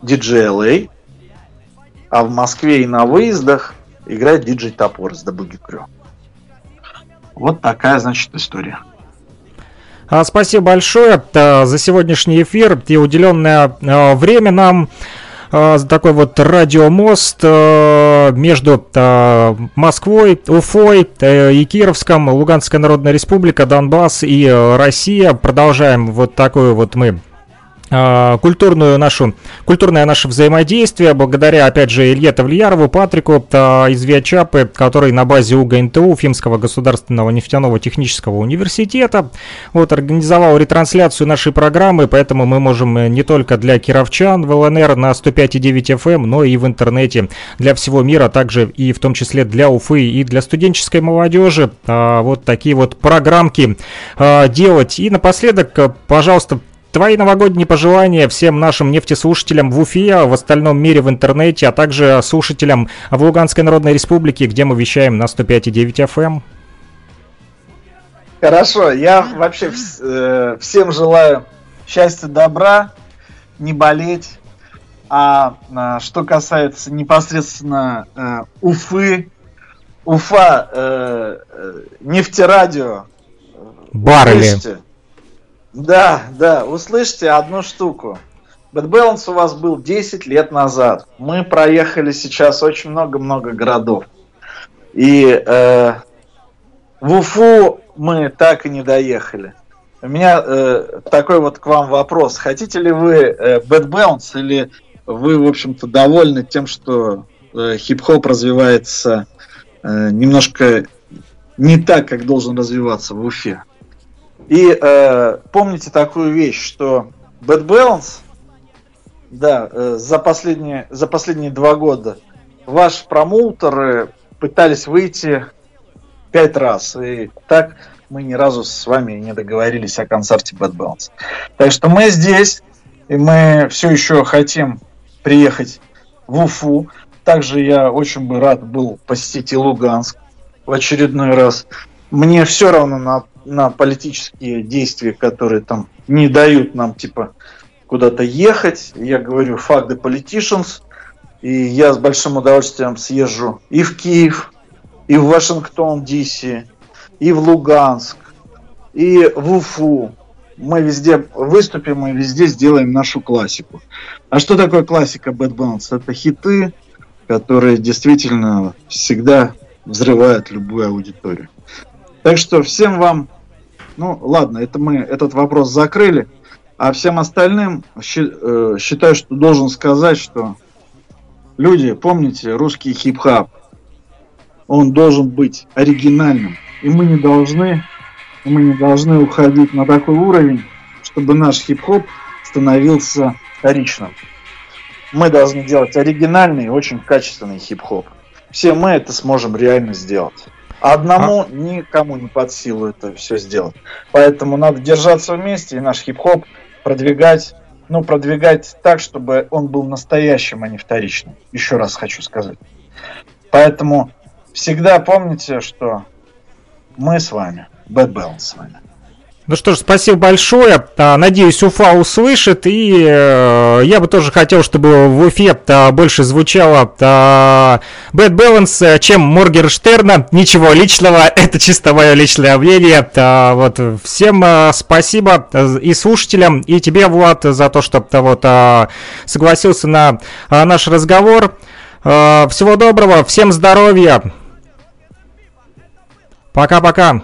DJ LA. А в Москве и на выездах играет диджей Топор с Double Crew. Вот такая, значит, история. А, спасибо большое э, за сегодняшний эфир и уделенное э, время нам э, такой вот радиомост между Москвой, Уфой и Кировском, Луганская Народная Республика, Донбасс и Россия. Продолжаем вот такую вот мы культурную нашу, культурное наше взаимодействие, благодаря, опять же, Илье Тавлиярову, Патрику а, из Виачапы, который на базе УГНТУ, Уфимского государственного нефтяного технического университета, вот, организовал ретрансляцию нашей программы, поэтому мы можем не только для кировчан в ЛНР на 105,9 FM, эм, но и в интернете для всего мира, также и в том числе для Уфы и для студенческой молодежи а, вот такие вот программки делать. И напоследок, пожалуйста, Твои новогодние пожелания всем нашим нефтеслушателям в Уфе, в остальном мире в интернете, а также слушателям в Луганской Народной Республике, где мы вещаем на 105,9 FM. Эм. Хорошо, я вообще э, всем желаю счастья, добра, не болеть. А, а что касается непосредственно э, Уфы, Уфа, э, э нефтерадио, Баррели. Вместе, да, да, услышьте одну штуку. Bad Balance у вас был 10 лет назад. Мы проехали сейчас очень много-много городов. И э, в Уфу мы так и не доехали. У меня э, такой вот к вам вопрос. Хотите ли вы э, Bad Bounce или вы, в общем-то, довольны тем, что э, хип-хоп развивается э, немножко не так, как должен развиваться в Уфе? И э, помните такую вещь, что Bad Balance, да, э, за, последние, за последние два года ваши промоутеры пытались выйти пять раз. И так мы ни разу с вами не договорились о концерте Bad Balance. Так что мы здесь, и мы все еще хотим приехать в Уфу. Также я очень бы рад был посетить и Луганск в очередной раз. Мне все равно на, на политические действия, которые там не дают нам, типа, куда-то ехать. Я говорю, fuck the politicians. И я с большим удовольствием съезжу и в Киев, и в Вашингтон, Ди-Си, и в Луганск, и в Уфу. Мы везде выступим и везде сделаем нашу классику. А что такое классика Bad Bounce? Это хиты, которые действительно всегда взрывают любую аудиторию. Так что всем вам, ну ладно, это мы этот вопрос закрыли. А всем остальным э, считаю, что должен сказать, что люди, помните, русский хип-хап, он должен быть оригинальным. И мы не должны, мы не должны уходить на такой уровень, чтобы наш хип-хоп становился вторичным. Мы должны делать оригинальный, очень качественный хип-хоп. Все мы это сможем реально сделать. Одному а? никому не под силу это все сделать. Поэтому надо держаться вместе и наш хип-хоп продвигать, ну, продвигать так, чтобы он был настоящим, а не вторичным. Еще раз хочу сказать. Поэтому всегда помните, что мы с вами. Bad Balance с вами. Ну что ж, спасибо большое. А, надеюсь, Уфа услышит. И э, я бы тоже хотел, чтобы в Уфе а, больше звучало Bad Balance, чем Моргенштерна. Ничего личного, это чисто мое личное мнение. Вот. Всем спасибо и слушателям, и тебе, Влад, за то, что вот согласился на наш разговор. Всего доброго, всем здоровья. Пока-пока.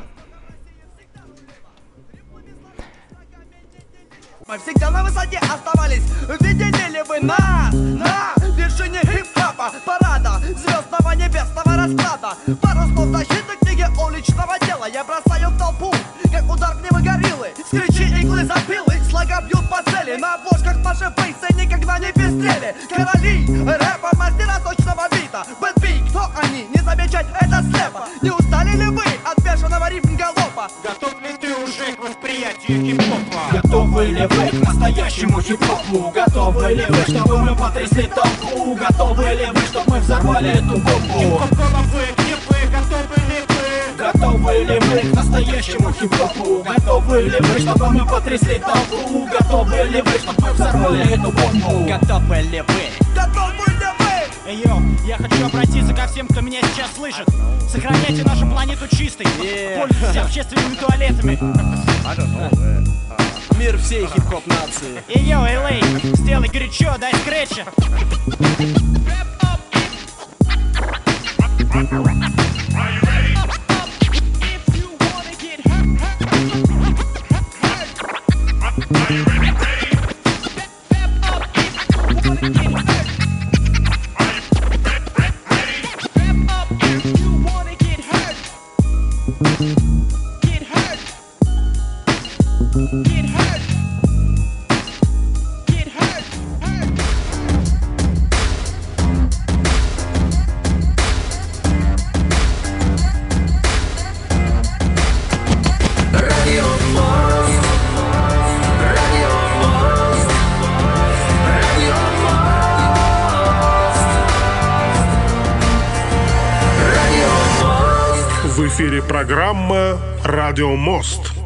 Мы всегда на высоте оставались. Видели ли вы нас на вершине хип-хопа Парада звездного небесного расклада. Пару слов защиты книги уличного дела. Я бросаю в толпу, как удар гнева гориллы. Скретчи, иглы, запилы, слога бьют по цели. На обложках наши фейсы никогда не пестрели. Короли рэпа, мастера точного бита. Bad B, кто они? Не замечать это слепо. Не устали ли вы от бешеного рифм галопа? Готов ли ты уже к восприятию хип-хопа? Готовы ли вы к настоящему хип-хопу? Готовы ли вы, чтобы мы потрясли толпу? Готовы ли вы, чтобы мы взорвали эту бомбу? Хип-хоп головы, клипы, готовы ли вы? Готовы ли вы к настоящему хип-хопу? Готовы ли вы, чтобы мы потрясли толпу? Готовы ли вы, чтобы мы взорвали эту бомбу? Готовы ли вы? Готовы ли вы? Эй, йоу, я хочу обратиться ко всем, кто меня сейчас слышит. Сохраняйте нашу планету чистой. Yeah. Пользуйтесь общественными туалетами. Мир всей хип-хоп нации. Эй, йоу, Элей, сделай горячо, дай скретча. Get программа «Радио Мост».